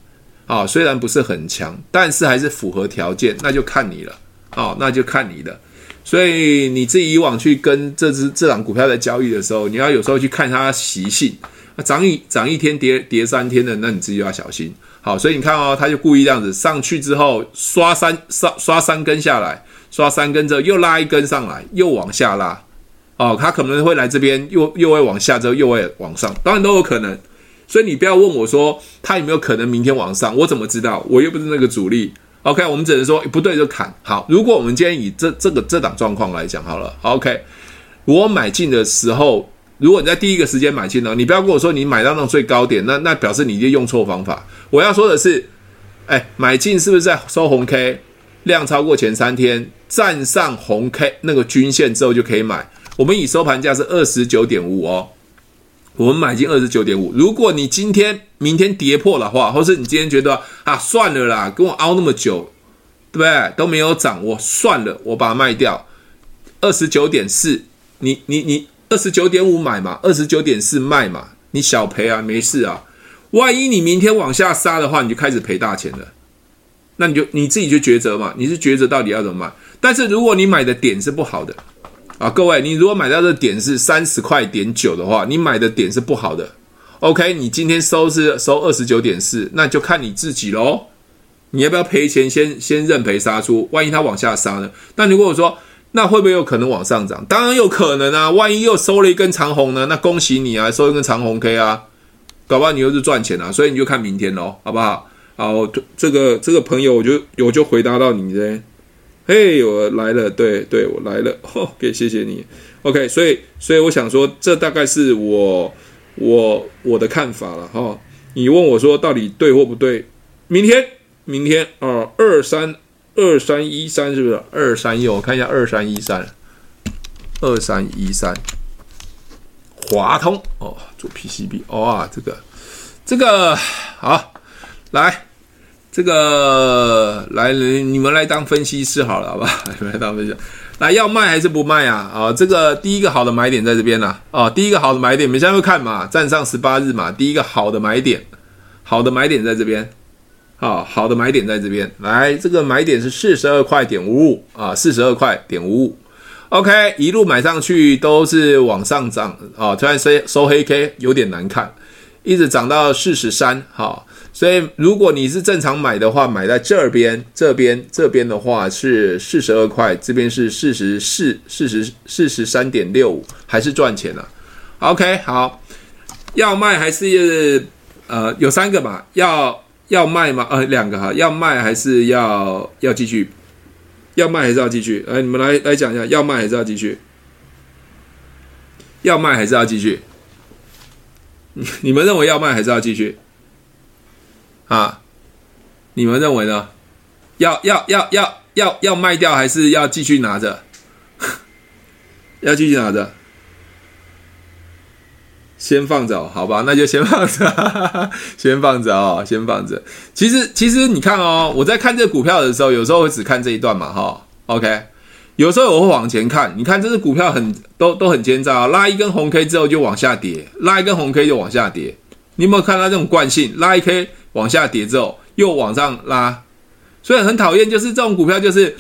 啊、哦，虽然不是很强，但是还是符合条件，那就看你了。哦，那就看你的。所以你自己以往去跟这只这档股票在交易的时候，你要有时候去看它习性。涨一涨一天跌跌三天的，那你自己要小心。好，所以你看哦，他就故意这样子上去之后刷三刷刷三根下来，刷三根之后又拉一根上来，又往下拉。哦，他可能会来这边，又又会往下之后又会往上，当然都有可能。所以你不要问我说他有没有可能明天往上，我怎么知道？我又不是那个主力。OK，我们只能说不对就砍。好，如果我们今天以这这个这档状况来讲好了，OK，我买进的时候，如果你在第一个时间买进呢，你不要跟我说你买到那种最高点，那那表示你已经用错方法。我要说的是，哎，买进是不是在收红 K，量超过前三天站上红 K 那个均线之后就可以买？我们以收盘价是二十九点五哦。我们买进二十九点五，如果你今天、明天跌破的话，或是你今天觉得啊，算了啦，跟我熬那么久，对不对？都没有涨，我算了，我把它卖掉。二十九点四，你你你二十九点五买嘛，二十九点四卖嘛，你小赔啊，没事啊。万一你明天往下杀的话，你就开始赔大钱了。那你就你自己就抉择嘛，你是抉择到底要怎么买。但是如果你买的点是不好的。啊，各位，你如果买到的点是三十块点九的话，你买的点是不好的。OK，你今天收是收二十九点四，那就看你自己喽。你要不要赔钱先？先认赔杀出。万一它往下杀呢？那如果我说，那会不会有可能往上涨？当然有可能啊。万一又收了一根长红呢？那恭喜你啊，收一根长红 K 啊，搞不好你又是赚钱啊。所以你就看明天喽，好不好？好，这个这个朋友，我就我就回答到你这。嘿，我来了，对对，我来了，OK，谢谢你，OK，所以所以我想说，这大概是我我我的看法了哈。你问我说到底对或不对？明天明天啊，二三二三一三是不是二三一？我看一下二三一三，二三一三，华通哦，做 PCB 哦啊，这个这个好来。这个来，你们来当分析师好了，好吧？你 们来当分析师，来要卖还是不卖啊？啊，这个第一个好的买点在这边呢。啊，第一个好的买点，你们现在会看嘛？站上十八日嘛，第一个好的买点，好的买点在这边。好，好的买点在这边。来，这个买点是四十二块点五五啊，四十二块点五五。OK，一路买上去都是往上涨啊，突然收收黑 K 有点难看，一直涨到四十三，好。所以，如果你是正常买的话，买在这边，这边，这边的话是四十二块，这边是四十四，四十四十三点六五，还是赚钱了。OK，好，要卖还是呃有三个嘛？要要卖吗？呃，两个哈，要卖还是要要继续？要卖还是要继续？来，你们来来讲一下，要卖还是要继续？要卖还是要继续？你们认为要卖还是要继续？啊，你们认为呢？要要要要要要卖掉，还是要继续拿着？要继续拿着？先放着，好吧？那就先放着，先放着哦，先放着。其实其实你看哦，我在看这股票的时候，有时候会只看这一段嘛，哈。OK，有时候我会往前看。你看这只股票很都都很奸诈，拉一根红 K 之后就往下跌，拉一根红 K 就往下跌。你有没有看到这种惯性？拉一 K。往下跌之后又往上拉，所以很讨厌，就是这种股票，就是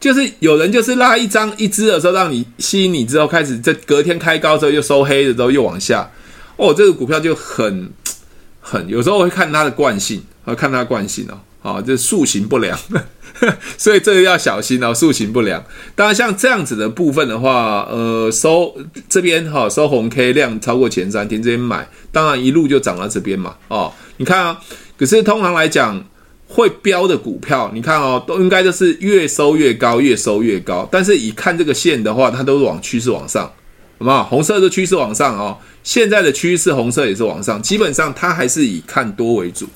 就是有人就是拉一张一支的时候，让你吸引你之后开始，这隔天开高之后又收黑的时候又往下，哦，这个股票就很很有时候会看它的惯性，啊，看它惯性哦，啊，这树形不良，所以这个要小心哦，树形不良。当然像这样子的部分的话，呃，收这边哈，收红 K 量超过前三天这边买，当然一路就涨到这边嘛，哦，你看啊，可是通常来讲。会飙的股票，你看哦，都应该都是越收越高，越收越高。但是以看这个线的话，它都是往趋势往上，好不好？红色的趋势往上哦，现在的趋势红色也是往上，基本上它还是以看多为主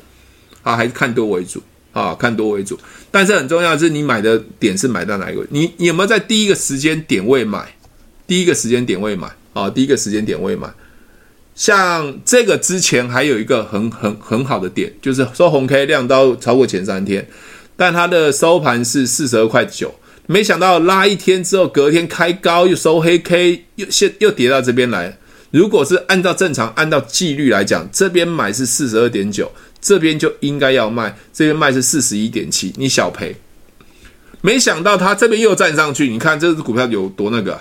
啊，还是看多为主啊，看多为主。但是很重要是，你买的点是买到哪一个？你你有没有在第一个时间点位买？第一个时间点位买啊，第一个时间点位买。像这个之前还有一个很很很好的点，就是收红 K 量都超过前三天，但它的收盘是四十二块九，没想到拉一天之后，隔天开高又收黑 K，又现又跌到这边来。如果是按照正常按照纪律来讲，这边买是四十二点九，这边就应该要卖，这边卖是四十一点七，你小赔。没想到它这边又站上去，你看这只股票有多那个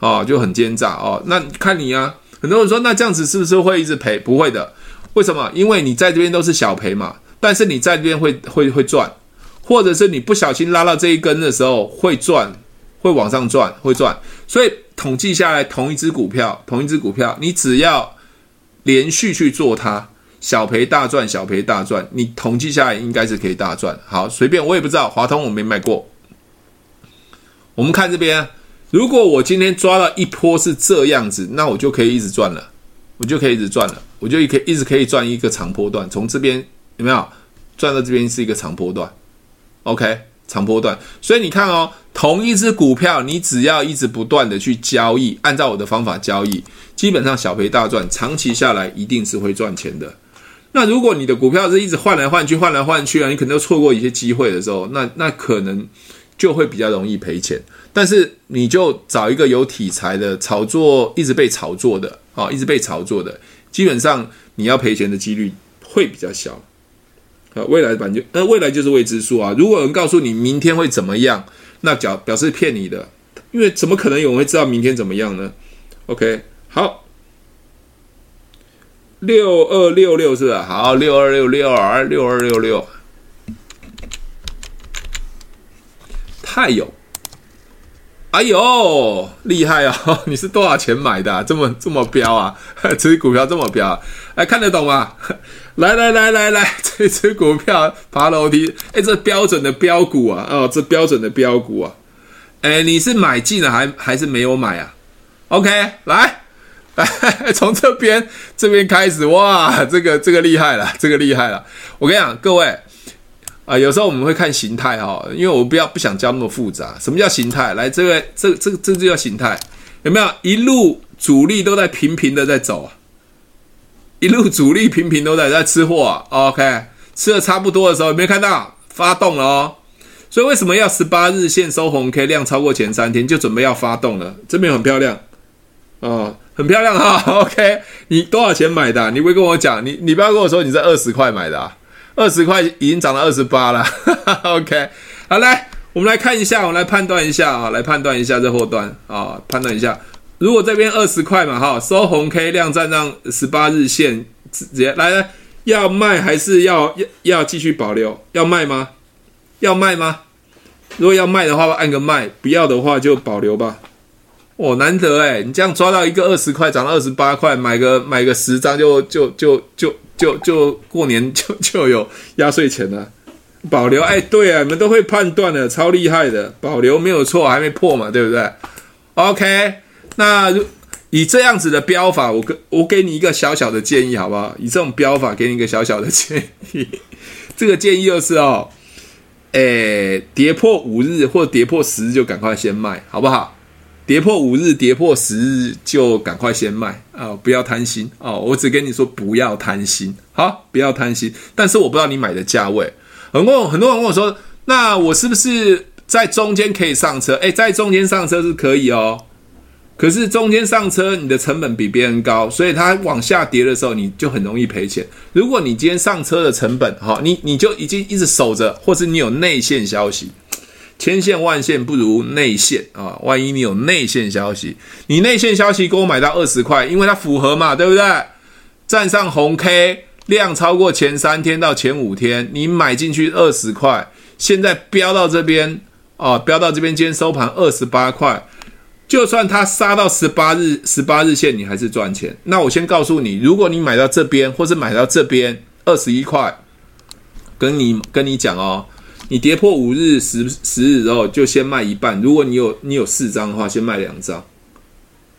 啊，就很奸诈哦。那看你啊。很多人说，那这样子是不是会一直赔？不会的，为什么？因为你在这边都是小赔嘛，但是你在这边会会会赚，或者是你不小心拉到这一根的时候会赚，会往上赚，会赚。所以统计下来，同一只股票，同一只股票，你只要连续去做它，小赔大赚，小赔大赚，你统计下来应该是可以大赚。好，随便，我也不知道，华通我没买过。我们看这边。如果我今天抓到一波是这样子，那我就可以一直赚了，我就可以一直赚了，我就可以一直可以赚一个长波段，从这边有没有赚到这边是一个长波段？OK，长波段。所以你看哦，同一只股票，你只要一直不断的去交易，按照我的方法交易，基本上小赔大赚，长期下来一定是会赚钱的。那如果你的股票是一直换来换去，换来换去啊，你可能错过一些机会的时候，那那可能就会比较容易赔钱。但是你就找一个有题材的炒作，一直被炒作的啊，一直被炒作的，基本上你要赔钱的几率会比较小。啊，未来版就呃，未来就是未知数啊。如果有人告诉你明天会怎么样，那表表示骗你的，因为怎么可能有人会知道明天怎么样呢？OK，好，六二六六是吧？好，六二六六二六二六六，太有。哎呦，厉害哦！你是多少钱买的？这么这么彪啊？这只股票这么彪啊？哎，看得懂吗？来来来来来，这只 股票爬楼梯，哎，这标准的标股啊！哦，这标准的标股啊！哎，你是买进了还还是没有买啊？OK，来来，从这边这边开始，哇，这个这个厉害了，这个厉害了！我跟你讲，各位。啊，有时候我们会看形态哈，因为我不要不想教那么复杂。什么叫形态？来，这个这这这就叫形态，有没有？一路主力都在平平的在走，一路主力平平都在在吃货啊。OK，吃的差不多的时候，有没有看到发动了哦？所以为什么要十八日线收红 K 量超过前三天就准备要发动了？这边很漂亮哦，很漂亮哈。OK，你多少钱买的？你不会跟我讲，你你不要跟我说你在二十块买的啊。二十块已经涨到二十八了，OK，好，来，我们来看一下，我们来判断一下啊，来判断一下这后段啊，判断一下，如果这边二十块嘛，哈，收红 K 量站上十八日线，直接来来，要卖还是要要要继续保留？要卖吗？要卖吗？如果要卖的话，按个卖；不要的话就保留吧。哦，难得诶，你这样抓到一个二十块涨到二十八块，买个买个十张就就就就。就就过年 就就有压岁钱了，保留哎，对啊，你们都会判断的，超厉害的，保留没有错，还没破嘛，对不对？OK，那以这样子的标法，我给我给你一个小小的建议，好不好？以这种标法给你一个小小的建议，这个建议就是哦，诶，跌破五日或跌破十日就赶快先卖，好不好？跌破五日，跌破十日就赶快先卖啊、不要贪心哦！我只跟你说不要贪心，好，不要贪心。但是我不知道你买的价位，很多很多人问我说，那我是不是在中间可以上车？诶，在中间上车是可以哦。可是中间上车，你的成本比别人高，所以它往下跌的时候，你就很容易赔钱。如果你今天上车的成本，哈，你你就已经一直守着，或是你有内线消息。千线万线不如内线啊！万一你有内线消息，你内线消息给我买到二十块，因为它符合嘛，对不对？站上红 K 量超过前三天到前五天，你买进去二十块，现在飙到这边啊，飙到这边，今天收盘二十八块。就算它杀到十八日十八日线，你还是赚钱。那我先告诉你，如果你买到这边，或是买到这边二十一块，跟你跟你讲哦，你跌破五日十十日之后，就先卖一半。如果你有你有四张的话，先卖两张，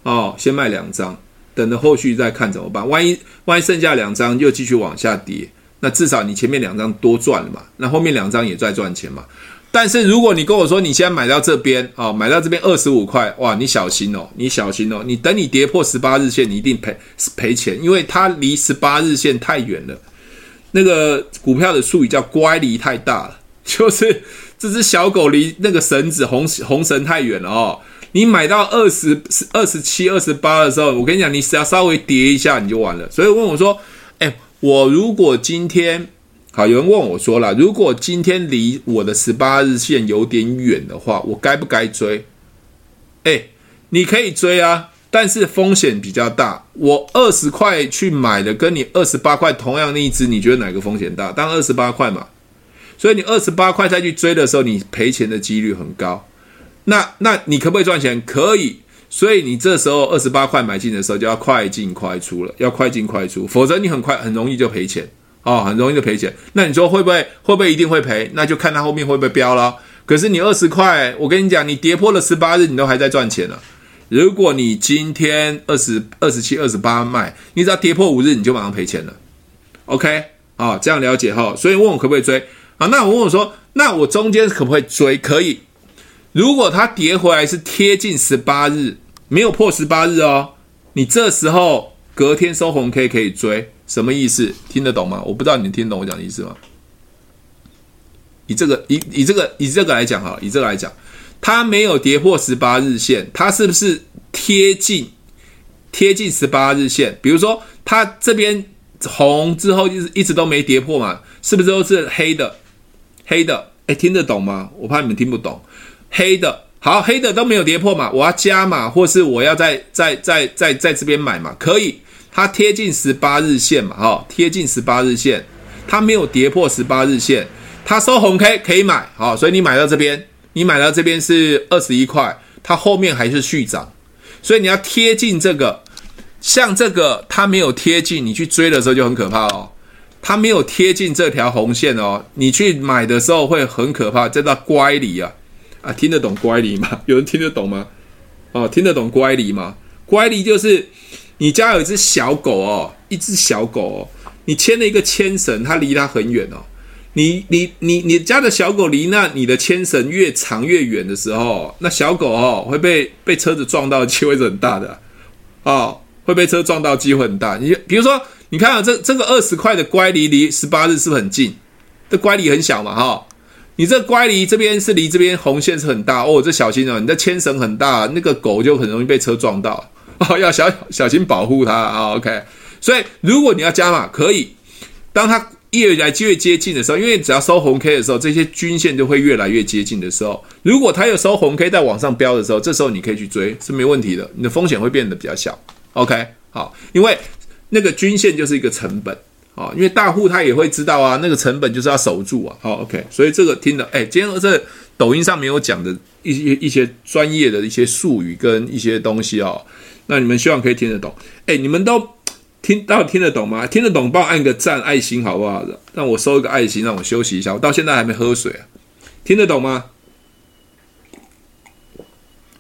哦，先卖两张，等着后续再看怎么办。万一万一剩下两张又继续往下跌，那至少你前面两张多赚了嘛，那后面两张也在赚钱嘛。但是如果你跟我说你现在买到这边啊，买到这边二十五块，哇，你小心哦，你小心哦，你等你跌破十八日线，你一定赔赔钱，因为它离十八日线太远了。那个股票的术语叫乖离太大了，就是这只小狗离那个绳子红红绳太远了哦。你买到二十二十七、二十八的时候，我跟你讲，你只要稍微跌一下你就完了。所以问我说，哎，我如果今天。好，有人问我说了，如果今天离我的十八日线有点远的话，我该不该追？诶，你可以追啊，但是风险比较大。我二十块去买的，跟你二十八块同样的一只，你觉得哪个风险大？当然二十八块嘛。所以你二十八块再去追的时候，你赔钱的几率很高。那那你可不可以赚钱？可以。所以你这时候二十八块买进的时候，就要快进快出了，要快进快出，否则你很快很容易就赔钱。哦，很容易就赔钱。那你说会不会会不会一定会赔？那就看它后面会不会飙了。可是你二十块，我跟你讲，你跌破了十八日，你都还在赚钱了。如果你今天二十二十七、二十八卖，你只要跌破五日，你就马上赔钱了。OK，啊、哦，这样了解哈。所以问我可不可以追啊？那我问我说，那我中间可不可以追？可以。如果它跌回来是贴近十八日，没有破十八日哦，你这时候隔天收红 K 可以追。什么意思？听得懂吗？我不知道你们听懂我讲的意思吗？以这个以以这个以这个来讲哈，以这个来讲，它没有跌破十八日线，它是不是贴近贴近十八日线？比如说它这边红之后一直一直都没跌破嘛，是不是都是黑的？黑的，哎，听得懂吗？我怕你们听不懂。黑的，好，黑的都没有跌破嘛，我要加码，或是我要在在在在在这边买嘛，可以。它贴近十八日线嘛，哈，贴近十八日线，它没有跌破十八日线，它收红 K 可以买，好，所以你买到这边，你买到这边是二十一块，它后面还是续涨，所以你要贴近这个，像这个它没有贴近，你去追的时候就很可怕哦，它没有贴近这条红线哦，你去买的时候会很可怕，这叫乖离啊，啊，听得懂乖离吗？有人听得懂吗？哦，听得懂乖离吗？乖离就是。你家有一只小狗哦，一只小狗哦，你牵了一个牵绳，它离它很远哦。你你你你家的小狗离那你的牵绳越长越远的时候，那小狗哦会被被车子撞到的机会是很大的哦，会被车撞到机会很大。你比如说，你看啊，这这个二十块的乖离离十八日是不是很近？这乖离很小嘛哈、你这乖离这边是离这边红线是很大哦，这小心哦，你的牵绳很大，那个狗就很容易被车撞到。哦，要小小心保护它啊！OK，所以如果你要加码，可以。当它越来越接近的时候，因为只要收红 K 的时候，这些均线就会越来越接近的时候，如果它有收红 K 在往上飙的时候，这时候你可以去追，是没问题的。你的风险会变得比较小。OK，好，因为那个均线就是一个成本啊，因为大户他也会知道啊，那个成本就是要守住啊。好，OK，所以这个听的，哎，今天这抖音上没有讲的一些一些专业的一些术语跟一些东西哦。那你们希望可以听得懂，哎，你们都听到听得懂吗？听得懂，帮我按个赞、爱心，好不好？让我收一个爱心，让我休息一下。我到现在还没喝水啊，听得懂吗？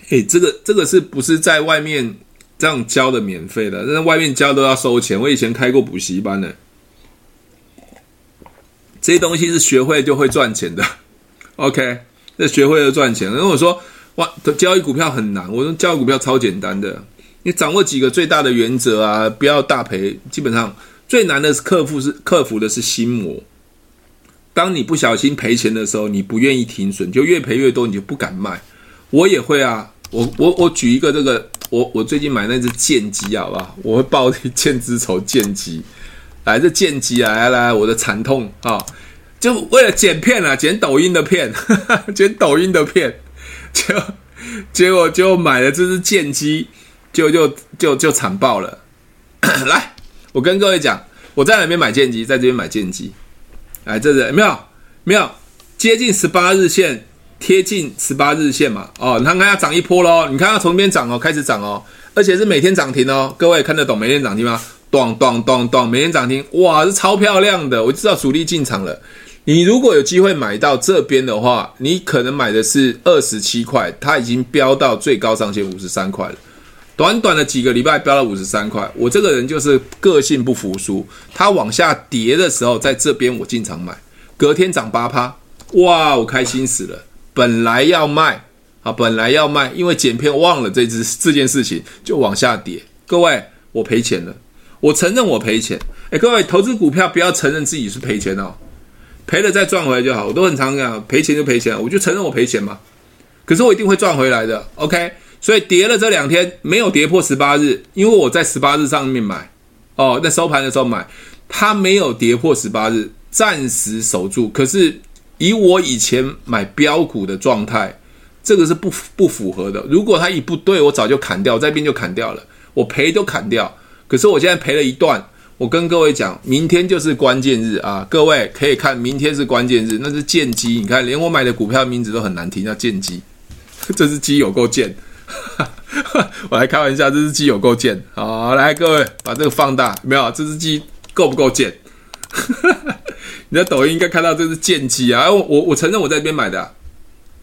哎，这个这个是不是在外面这样教的免费的？那外面教都要收钱。我以前开过补习班的，这些东西是学会就会赚钱的。OK，那学会就赚钱。如果说哇，交易股票很难，我说交易股票超简单的。你掌握几个最大的原则啊，不要大赔。基本上最难的是克服是克服的是心魔。当你不小心赔钱的时候，你不愿意停损，就越赔越多，你就不敢卖。我也会啊，我我我举一个这个，我我最近买那只剑姬，好不好？我会报剑之仇剑姬，来这剑姬啊，来来，我的惨痛啊，就为了剪片啊，剪抖音的片，哈哈，剪抖音的片，就结果就买了这只剑姬。就就就就惨爆了！来，我跟各位讲，我在哪边买剑机？在这边买剑机。来，这是没有没有接近十八日线，贴近十八日线嘛？哦，你看看要涨一波喽！你看它从这边涨哦，开始涨哦，而且是每天涨停哦。各位看得懂每天涨停吗？咚咚咚咚，每天涨停，哇，是超漂亮的！我就知道主力进场了。你如果有机会买到这边的话，你可能买的是二十七块，它已经飙到最高上限五十三块了。短短的几个礼拜飙到五十三块，我这个人就是个性不服输。它往下跌的时候，在这边我进场买，隔天涨八趴，哇，我开心死了。本来要卖啊，本来要卖，因为剪片忘了这只这件事情，就往下跌。各位，我赔钱了，我承认我赔钱。诶，各位投资股票不要承认自己是赔钱哦。赔了再赚回来就好，我都很常讲，赔钱就赔钱，我就承认我赔钱嘛。可是我一定会赚回来的，OK？所以跌了这两天没有跌破十八日，因为我在十八日上面买，哦，在收盘的时候买，它没有跌破十八日，暂时守住。可是以我以前买标股的状态，这个是不不符合的。如果它一不对，我早就砍掉，这边就砍掉了，我赔都砍掉。可是我现在赔了一段。我跟各位讲，明天就是关键日啊！各位可以看，明天是关键日，那是剑机。你看，连我买的股票名字都很难听，叫剑机。这只鸡有够贱，我来开玩笑，这只鸡有够贱。好，来各位把这个放大，没有？这只鸡够不够贱？你在抖音应该看到这是剑姬啊！我我承认我在这边买的，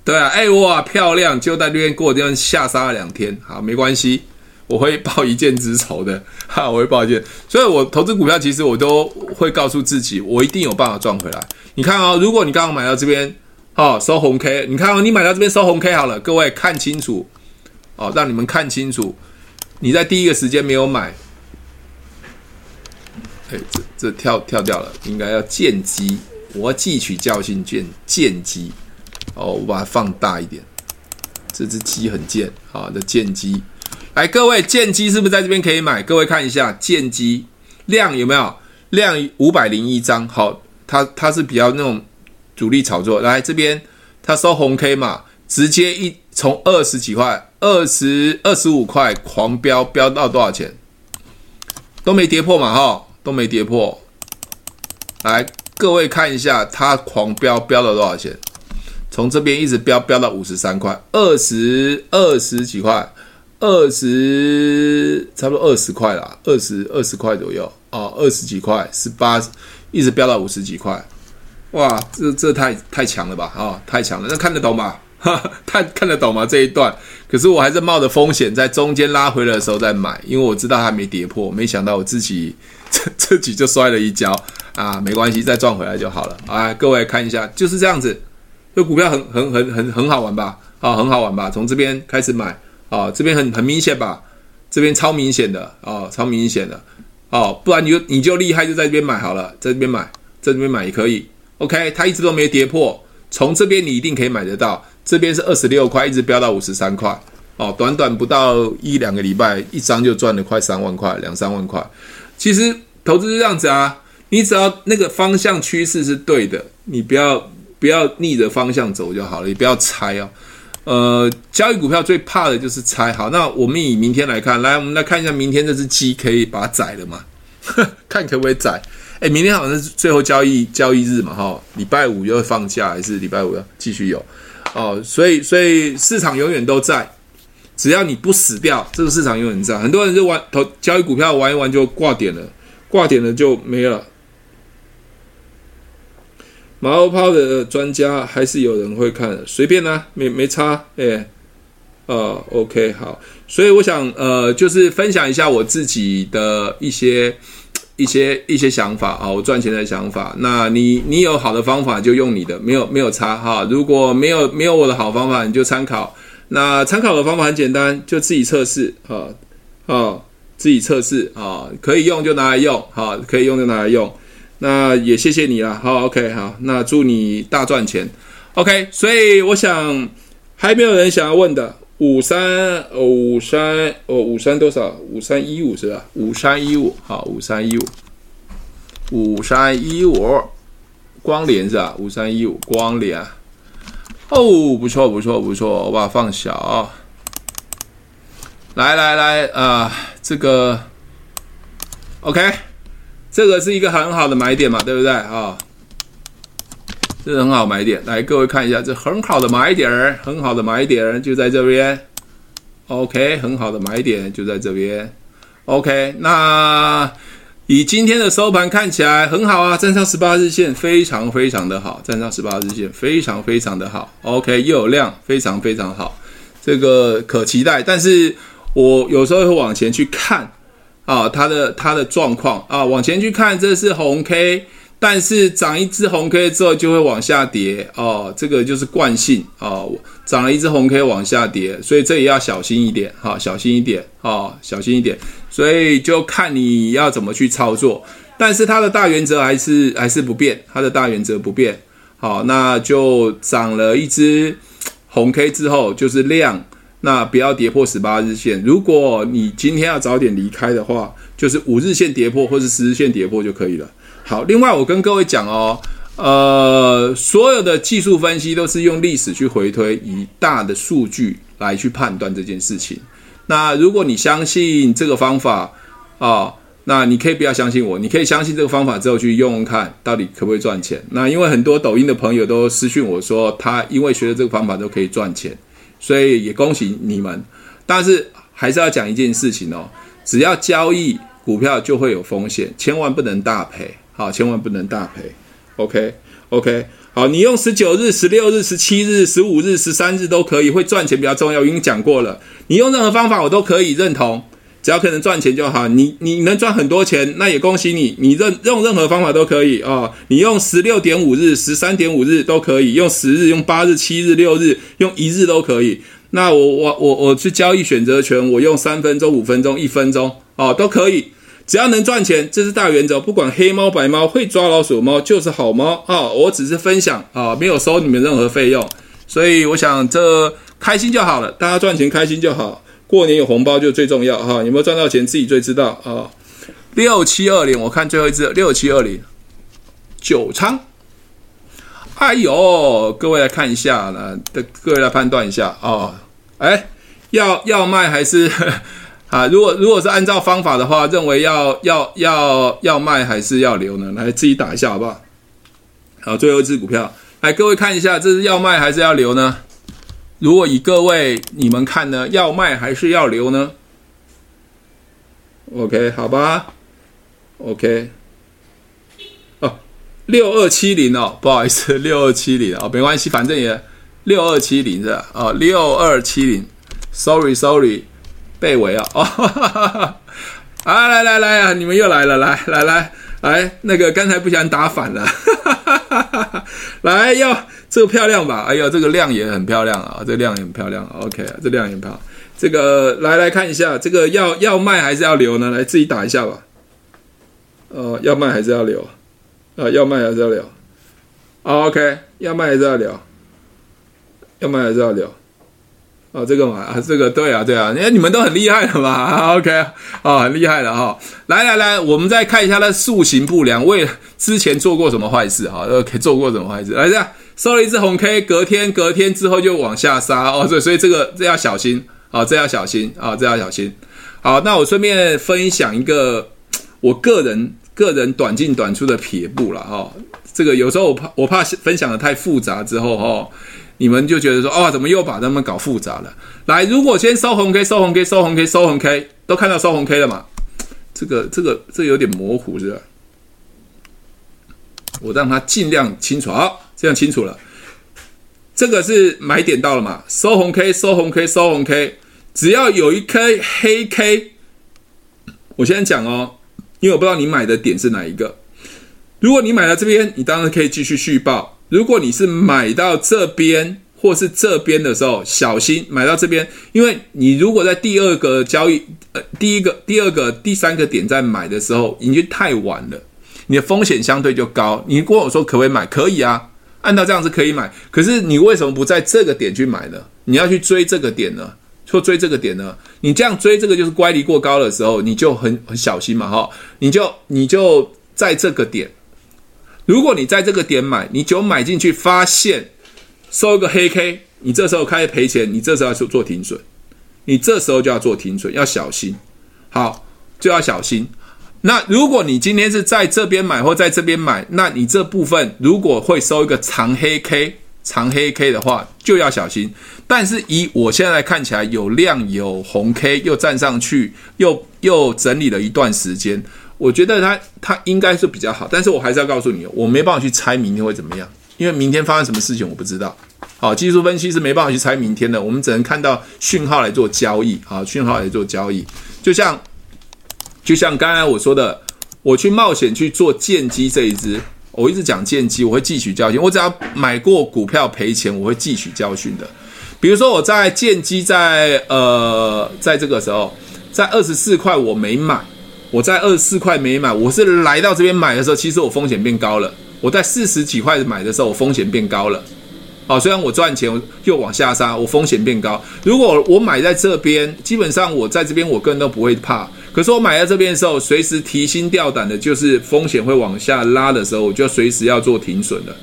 对啊，哎哇漂亮，就在这边给我这样下杀了两天，好没关系。我会报一箭之仇的，哈！我会报一箭，所以我投资股票，其实我都会告诉自己，我一定有办法赚回来。你看、哦，如果你刚刚买到这边，哦，收红 K，你看、哦，你买到这边收红 K 好了，各位看清楚，哦，让你们看清楚，你在第一个时间没有买，哎，这这跳跳掉了，应该要见机，我要汲取教训，见见机，哦，我把它放大一点，这只鸡很贱，好、哦，的见机。来，各位，见机是不是在这边可以买？各位看一下，见机量有没有？量五百零一张，好，它它是比较那种主力炒作。来这边，它收红 K 嘛，直接一从二十几块、二十二十五块狂飙，飙到多少钱？都没跌破嘛，哈，都没跌破。来，各位看一下，它狂飙飙了多少钱？从这边一直飙飙到五十三块，二十二十几块。二十，差不多二十块啦，二十二十块左右哦，二十几块，十八，一直飙到五十几块，哇，这这太太强了吧，啊、哦，太强了，那看得懂吗？哈哈，看看得懂吗？这一段，可是我还是冒着风险在中间拉回来的时候再买，因为我知道它没跌破，没想到我自己这 自己就摔了一跤啊，没关系，再赚回来就好了。啊，各位看一下，就是这样子，这股票很很很很很好玩吧？啊，很好玩吧？从这边开始买。啊、这边很很明显吧？这边超明显的啊、超明显的哦，不然你就你就厉害，就在这边买好了，在这边买，在这边买也可以。OK，它一直都没跌破，从这边你一定可以买得到。这边是二十六块，一直飙到五十三块。哦，短短不到一两个礼拜，一张就赚了快三万块，两三万块。其实投资是这样子啊，你只要那个方向趋势是对的，你不要不要逆着方向走就好了，你不要猜哦。呃，交易股票最怕的就是猜。好，那我们以明天来看，来，我们来看一下明天这只鸡可以把它宰了吗？看可不可以宰？哎，明天好像是最后交易交易日嘛，哈、哦，礼拜五又放假，还是礼拜五要继续有？哦，所以所以市场永远都在，只要你不死掉，这个市场永远在。很多人就玩投交易股票玩一玩就挂点了，挂点了就没了。马后炮的专家还是有人会看，随便啦，没没差，哎，啊，OK，好，所以我想，呃，就是分享一下我自己的一些一些一些想法啊，我赚钱的想法。那你你有好的方法就用你的，没有没有差哈。如果没有没有我的好方法，你就参考。那参考的方法很简单，就自己测试啊啊，自己测试啊，可以用就拿来用，好，可以用就拿来用。那也谢谢你了，好，OK，好，那祝你大赚钱，OK。所以我想还没有人想要问的，五三五三哦，五三多少？五三一五是吧？五三一五，好，五三一五，五三一五，光联是吧？五三一五光联，哦，不错不错不错，我把它放小，来来来啊，这个 OK。这个是一个很好的买点嘛，对不对啊？这是很好买点，来各位看一下，这很好的买点，很好的买点就在这边。OK，很好的买点就在这边。OK，那以今天的收盘看起来很好啊，站上十八日线非常非常的好，站上十八日线非常非常的好。OK，又有量，非常非常好，这个可期待。但是我有时候会往前去看啊，它的它的状况啊，往前去看，这是红 K。但是涨一只红 K 之后就会往下跌哦，这个就是惯性哦。涨了一只红 K 往下跌，所以这也要小心一点哈，小心一点哦，小心一点。所以就看你要怎么去操作，但是它的大原则还是还是不变，它的大原则不变。好，那就涨了一只红 K 之后就是量，那不要跌破十八日线。如果你今天要早点离开的话，就是五日线跌破或是十日线跌破就可以了。好，另外我跟各位讲哦，呃，所有的技术分析都是用历史去回推，以大的数据来去判断这件事情。那如果你相信这个方法啊，那你可以不要相信我，你可以相信这个方法之后去用用看，到底可不可以赚钱。那因为很多抖音的朋友都私讯我说，他因为学了这个方法都可以赚钱，所以也恭喜你们。但是还是要讲一件事情哦，只要交易股票就会有风险，千万不能大赔。好，千万不能大赔。OK，OK，好，你用十九日、十六日、十七日、十五日、十三日都可以，会赚钱比较重要。我已经讲过了，你用任何方法我都可以认同，只要可能赚钱就好。你你能赚很多钱，那也恭喜你。你任用任何方法都可以啊、你用十六点五日、十三点五日都可以，用十日、用八日、七日、六日、用一日都可以。那我我我我去交易选择权，我用三分钟、五分钟、一分钟哦，都可以。只要能赚钱，这是大原则。不管黑猫白猫，会抓老鼠猫就是好猫啊、我只是分享啊、没有收你们任何费用，所以我想这开心就好了，大家赚钱开心就好。过年有红包就最重要哈、有没有赚到钱自己最知道啊、六七二零，我看最后一支六七二零，九仓。哎呦，各位来看一下呢，各位来判断一下啊、哦，哎，要要卖还是？啊，如果如果是按照方法的话，认为要要要要卖还是要留呢？来自己打一下好不好？好，最后一只股票，来各位看一下，这是要卖还是要留呢？如果以各位你们看呢，要卖还是要留呢？OK，好吧，OK，哦，六二七零哦，不好意思，六二七零哦，没关系，反正也六二七零是吧？哦，六二七零，Sorry Sorry。被围啊！哦，哈哈哈哈啊，来来来啊，你们又来了，来来来来，那个刚才不想打反了，哈哈哈哈来哟，这个漂亮吧？哎呦，这个量也很漂亮啊，这个量也很漂亮。OK，这量也很漂亮。这个来来看一下，这个要要卖还是要留呢？来自己打一下吧。呃，要卖还是要留？啊、呃，要卖还是要留？，OK，要卖还是要留？要卖还是要留？哦，这个嘛，啊，这个对啊，对啊，你看你们都很厉害了嘛，OK，哦，很厉害了哈、哦。来来来，我们再看一下它塑形不良，为之前做过什么坏事哈？OK，做过什么坏事？来这样，收了一只红 K，隔天隔天之后就往下杀哦，对，所以这个这要小心啊、这要小心啊、这要小心。好，那我顺便分享一个我个人个人短进短出的撇步了哈、哦。这个有时候我怕我怕分享的太复杂之后哈。哦你们就觉得说，哦，怎么又把他们搞复杂了？来，如果先收红 K，收红 K，收红 K，收红 K，都看到收红 K 了嘛？这个、这个、这有点模糊，是吧？我让它尽量清楚，好，这样清楚了。这个是买点到了嘛？收红 K，收红 K，收红 K，只要有一颗黑 K，我先讲哦，因为我不知道你买的点是哪一个。如果你买到这边，你当然可以继续续报。如果你是买到这边或是这边的时候，小心买到这边，因为你如果在第二个交易，呃，第一个、第二个、第三个点在买的时候，已经太晚了，你的风险相对就高。你跟我说可不可以买？可以啊，按照这样子可以买。可是你为什么不在这个点去买呢？你要去追这个点呢？说追这个点呢？你这样追这个就是乖离过高的时候，你就很很小心嘛，哈，你就你就在这个点。如果你在这个点买，你就买进去，发现收一个黑 K，你这时候开始赔钱，你这时候要做做停损，你这时候就要做停损，要小心，好，就要小心。那如果你今天是在这边买或在这边买，那你这部分如果会收一个长黑 K、长黑 K 的话，就要小心。但是以我现在看起来有量有红 K 又站上去，又又整理了一段时间，我觉得它它应该是比较好。但是我还是要告诉你，我没办法去猜明天会怎么样，因为明天发生什么事情我不知道。好，技术分析是没办法去猜明天的，我们只能看到讯号来做交易啊，讯号来做交易，就像。就像刚才我说的，我去冒险去做建机这一支，我一直讲建机，我会汲取教训。我只要买过股票赔钱，我会汲取教训的。比如说我在建机在呃，在这个时候，在二十四块我没买，我在二十四块没买，我是来到这边买的时候，其实我风险变高了。我在四十几块买的时候，我风险变高了。好，虽然我赚钱又往下杀，我风险变高。如果我买在这边，基本上我在这边我个人都不会怕。可是我买在这边的时候，随时提心吊胆的，就是风险会往下拉的时候，我就随时要做停损了。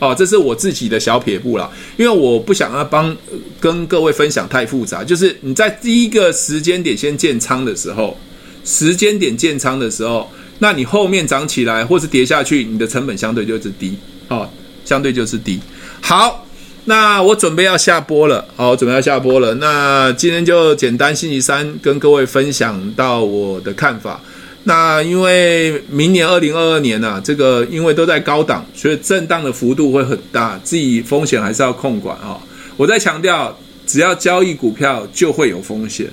哦，这是我自己的小撇步啦，因为我不想要帮跟各位分享太复杂。就是你在第一个时间点先建仓的时候，时间点建仓的时候，那你后面涨起来或是跌下去，你的成本相对就是低。哦，相对就是低。好。那我准备要下播了，好，准备要下播了。那今天就简单星期三跟各位分享到我的看法。那因为明年二零二二年啊，这个因为都在高档，所以震荡的幅度会很大，自己风险还是要控管啊。我在强调，只要交易股票就会有风险，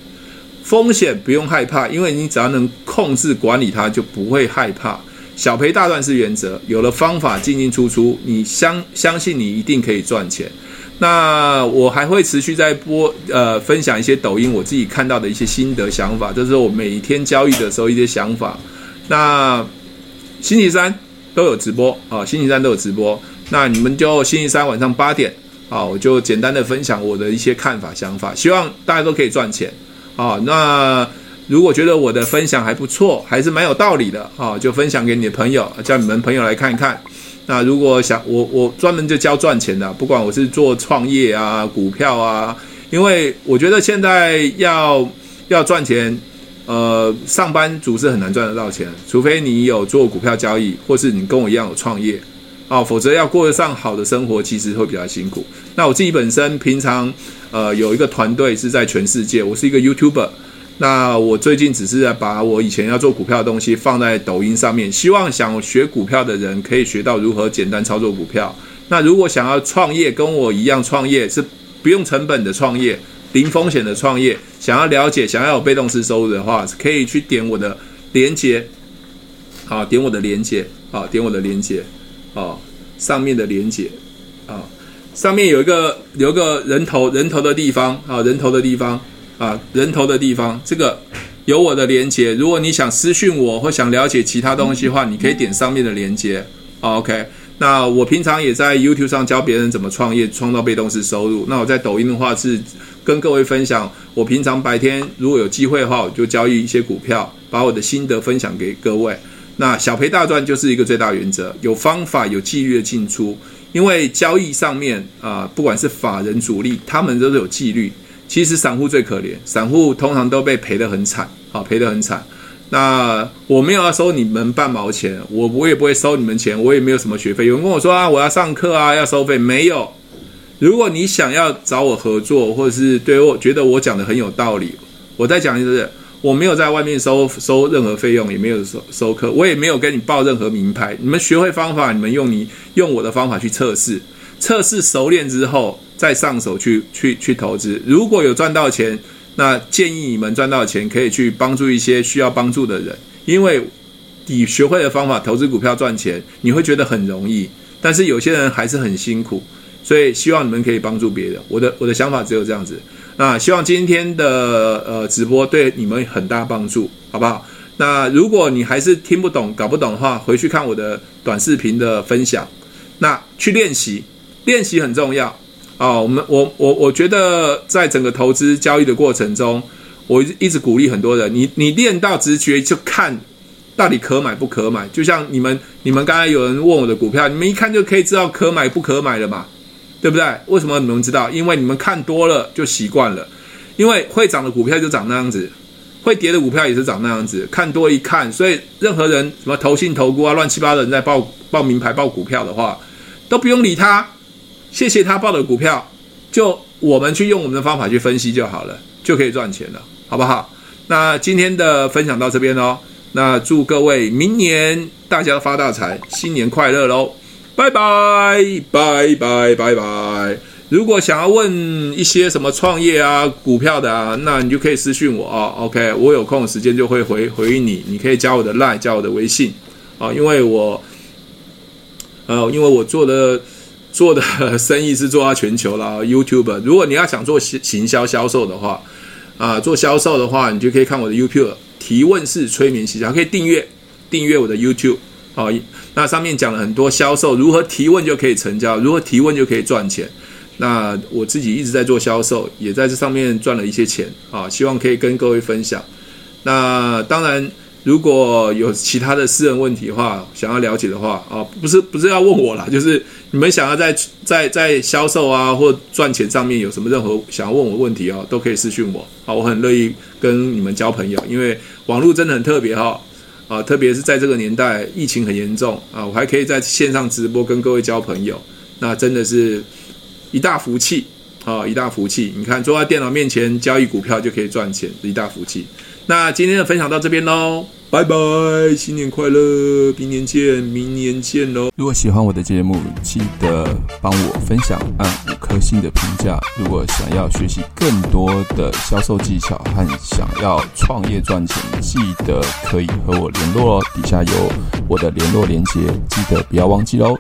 风险不用害怕，因为你只要能控制管理它，就不会害怕。小赔大赚是原则，有了方法进进出出，你相相信你一定可以赚钱。那我还会持续在播，呃，分享一些抖音我自己看到的一些心得想法，这是我每天交易的时候一些想法。那星期三都有直播啊，星期三都有直播。那你们就星期三晚上八点啊，我就简单的分享我的一些看法想法，希望大家都可以赚钱啊。那如果觉得我的分享还不错，还是蛮有道理的啊，就分享给你的朋友，叫你们朋友来看一看。那如果想我，我专门就教赚钱的，不管我是做创业啊、股票啊，因为我觉得现在要要赚钱，呃，上班族是很难赚得到钱，除非你有做股票交易，或是你跟我一样有创业，哦，否则要过得上好的生活，其实会比较辛苦。那我自己本身平常呃有一个团队是在全世界，我是一个 YouTuber。那我最近只是在把我以前要做股票的东西放在抖音上面，希望想学股票的人可以学到如何简单操作股票。那如果想要创业，跟我一样创业是不用成本的创业，零风险的创业，想要了解，想要有被动式收入的话，可以去点我的连接，好，点我的连接，好，点我的连接，好，上面的连接，啊，上面有一个有个人头人头的地方，啊，人头的地方。啊，人头的地方，这个有我的连接。如果你想私讯我或想了解其他东西的话，你可以点上面的连接。OK，那我平常也在 YouTube 上教别人怎么创业，创造被动式收入。那我在抖音的话是跟各位分享，我平常白天如果有机会的话，我就交易一些股票，把我的心得分享给各位。那小赔大赚就是一个最大原则，有方法、有纪律的进出。因为交易上面啊、不管是法人主力，他们都是有纪律。其实散户最可怜，散户通常都被赔得很惨，好，赔得很惨。那我没有要收你们半毛钱，我我也不会收你们钱，我也没有什么学费。有人跟我说啊，我要上课啊，要收费，没有。如果你想要找我合作，或者是对我觉得我讲的很有道理，我再讲一次，我没有在外面收收任何费用，也没有收收课，我也没有跟你报任何名牌。你们学会方法，你们用你用我的方法去测试，测试熟练之后。再上手去去去投资，如果有赚到钱，那建议你们赚到钱可以去帮助一些需要帮助的人，因为你学会的方法投资股票赚钱，你会觉得很容易，但是有些人还是很辛苦，所以希望你们可以帮助别人。我的我的想法只有这样子，那希望今天的呃直播对你们很大帮助，好不好？那如果你还是听不懂、搞不懂的话，回去看我的短视频的分享，那去练习，练习很重要。哦，我们我我我觉得在整个投资交易的过程中，我一直鼓励很多人，你你练到直觉就看到底可买不可买。就像你们你们刚才有人问我的股票，你们一看就可以知道可买不可买了嘛，对不对？为什么你们知道？因为你们看多了就习惯了，因为会涨的股票就涨那样子，会跌的股票也是长那样子，看多一看，所以任何人什么投信投顾啊，乱七八糟的人在报报名牌报股票的话，都不用理他，谢谢他报的股票，就我们去用我们的方法去分析就好了，就可以赚钱了，好不好？那今天的分享到这边哦，那祝各位明年大家发大财，新年快乐喽！拜拜拜拜拜拜。如果想要问一些什么创业啊、股票的啊，那你就可以私讯我啊。OK，我有空的时间就会回回应你。你可以加我的 Line，加我的微信啊，因为我呃，因为我做的做的生意是做到全球了，YouTube。如果你要想做行行销销售的话啊，做销售的话，你就可以看我的 YouTube 提问式催眠行销，可以订阅订阅我的 YouTube。好，那上面讲了很多销售如何提问就可以成交，如何提问就可以赚钱。那我自己一直在做销售，也在这上面赚了一些钱啊，希望可以跟各位分享。那当然，如果有其他的私人问题的话，想要了解的话啊，不是不是要问我啦，就是你们想要在在在销售啊或赚钱上面有什么任何想要问我问题啊，都可以私讯我啊，我很乐意跟你们交朋友，因为网络真的很特别哈。啊，特别是在这个年代，疫情很严重啊，我还可以在线上直播跟各位交朋友，那真的是一大福气啊，一大福气。你看，坐在电脑面前交易股票就可以赚钱，一大福气。那今天的分享到这边喽。拜拜，新年快乐，明年见，明年见喽！如果喜欢我的节目，记得帮我分享，按五颗星的评价。如果想要学习更多的销售技巧和想要创业赚钱，记得可以和我联络哦。底下有我的联络连接，记得不要忘记喽。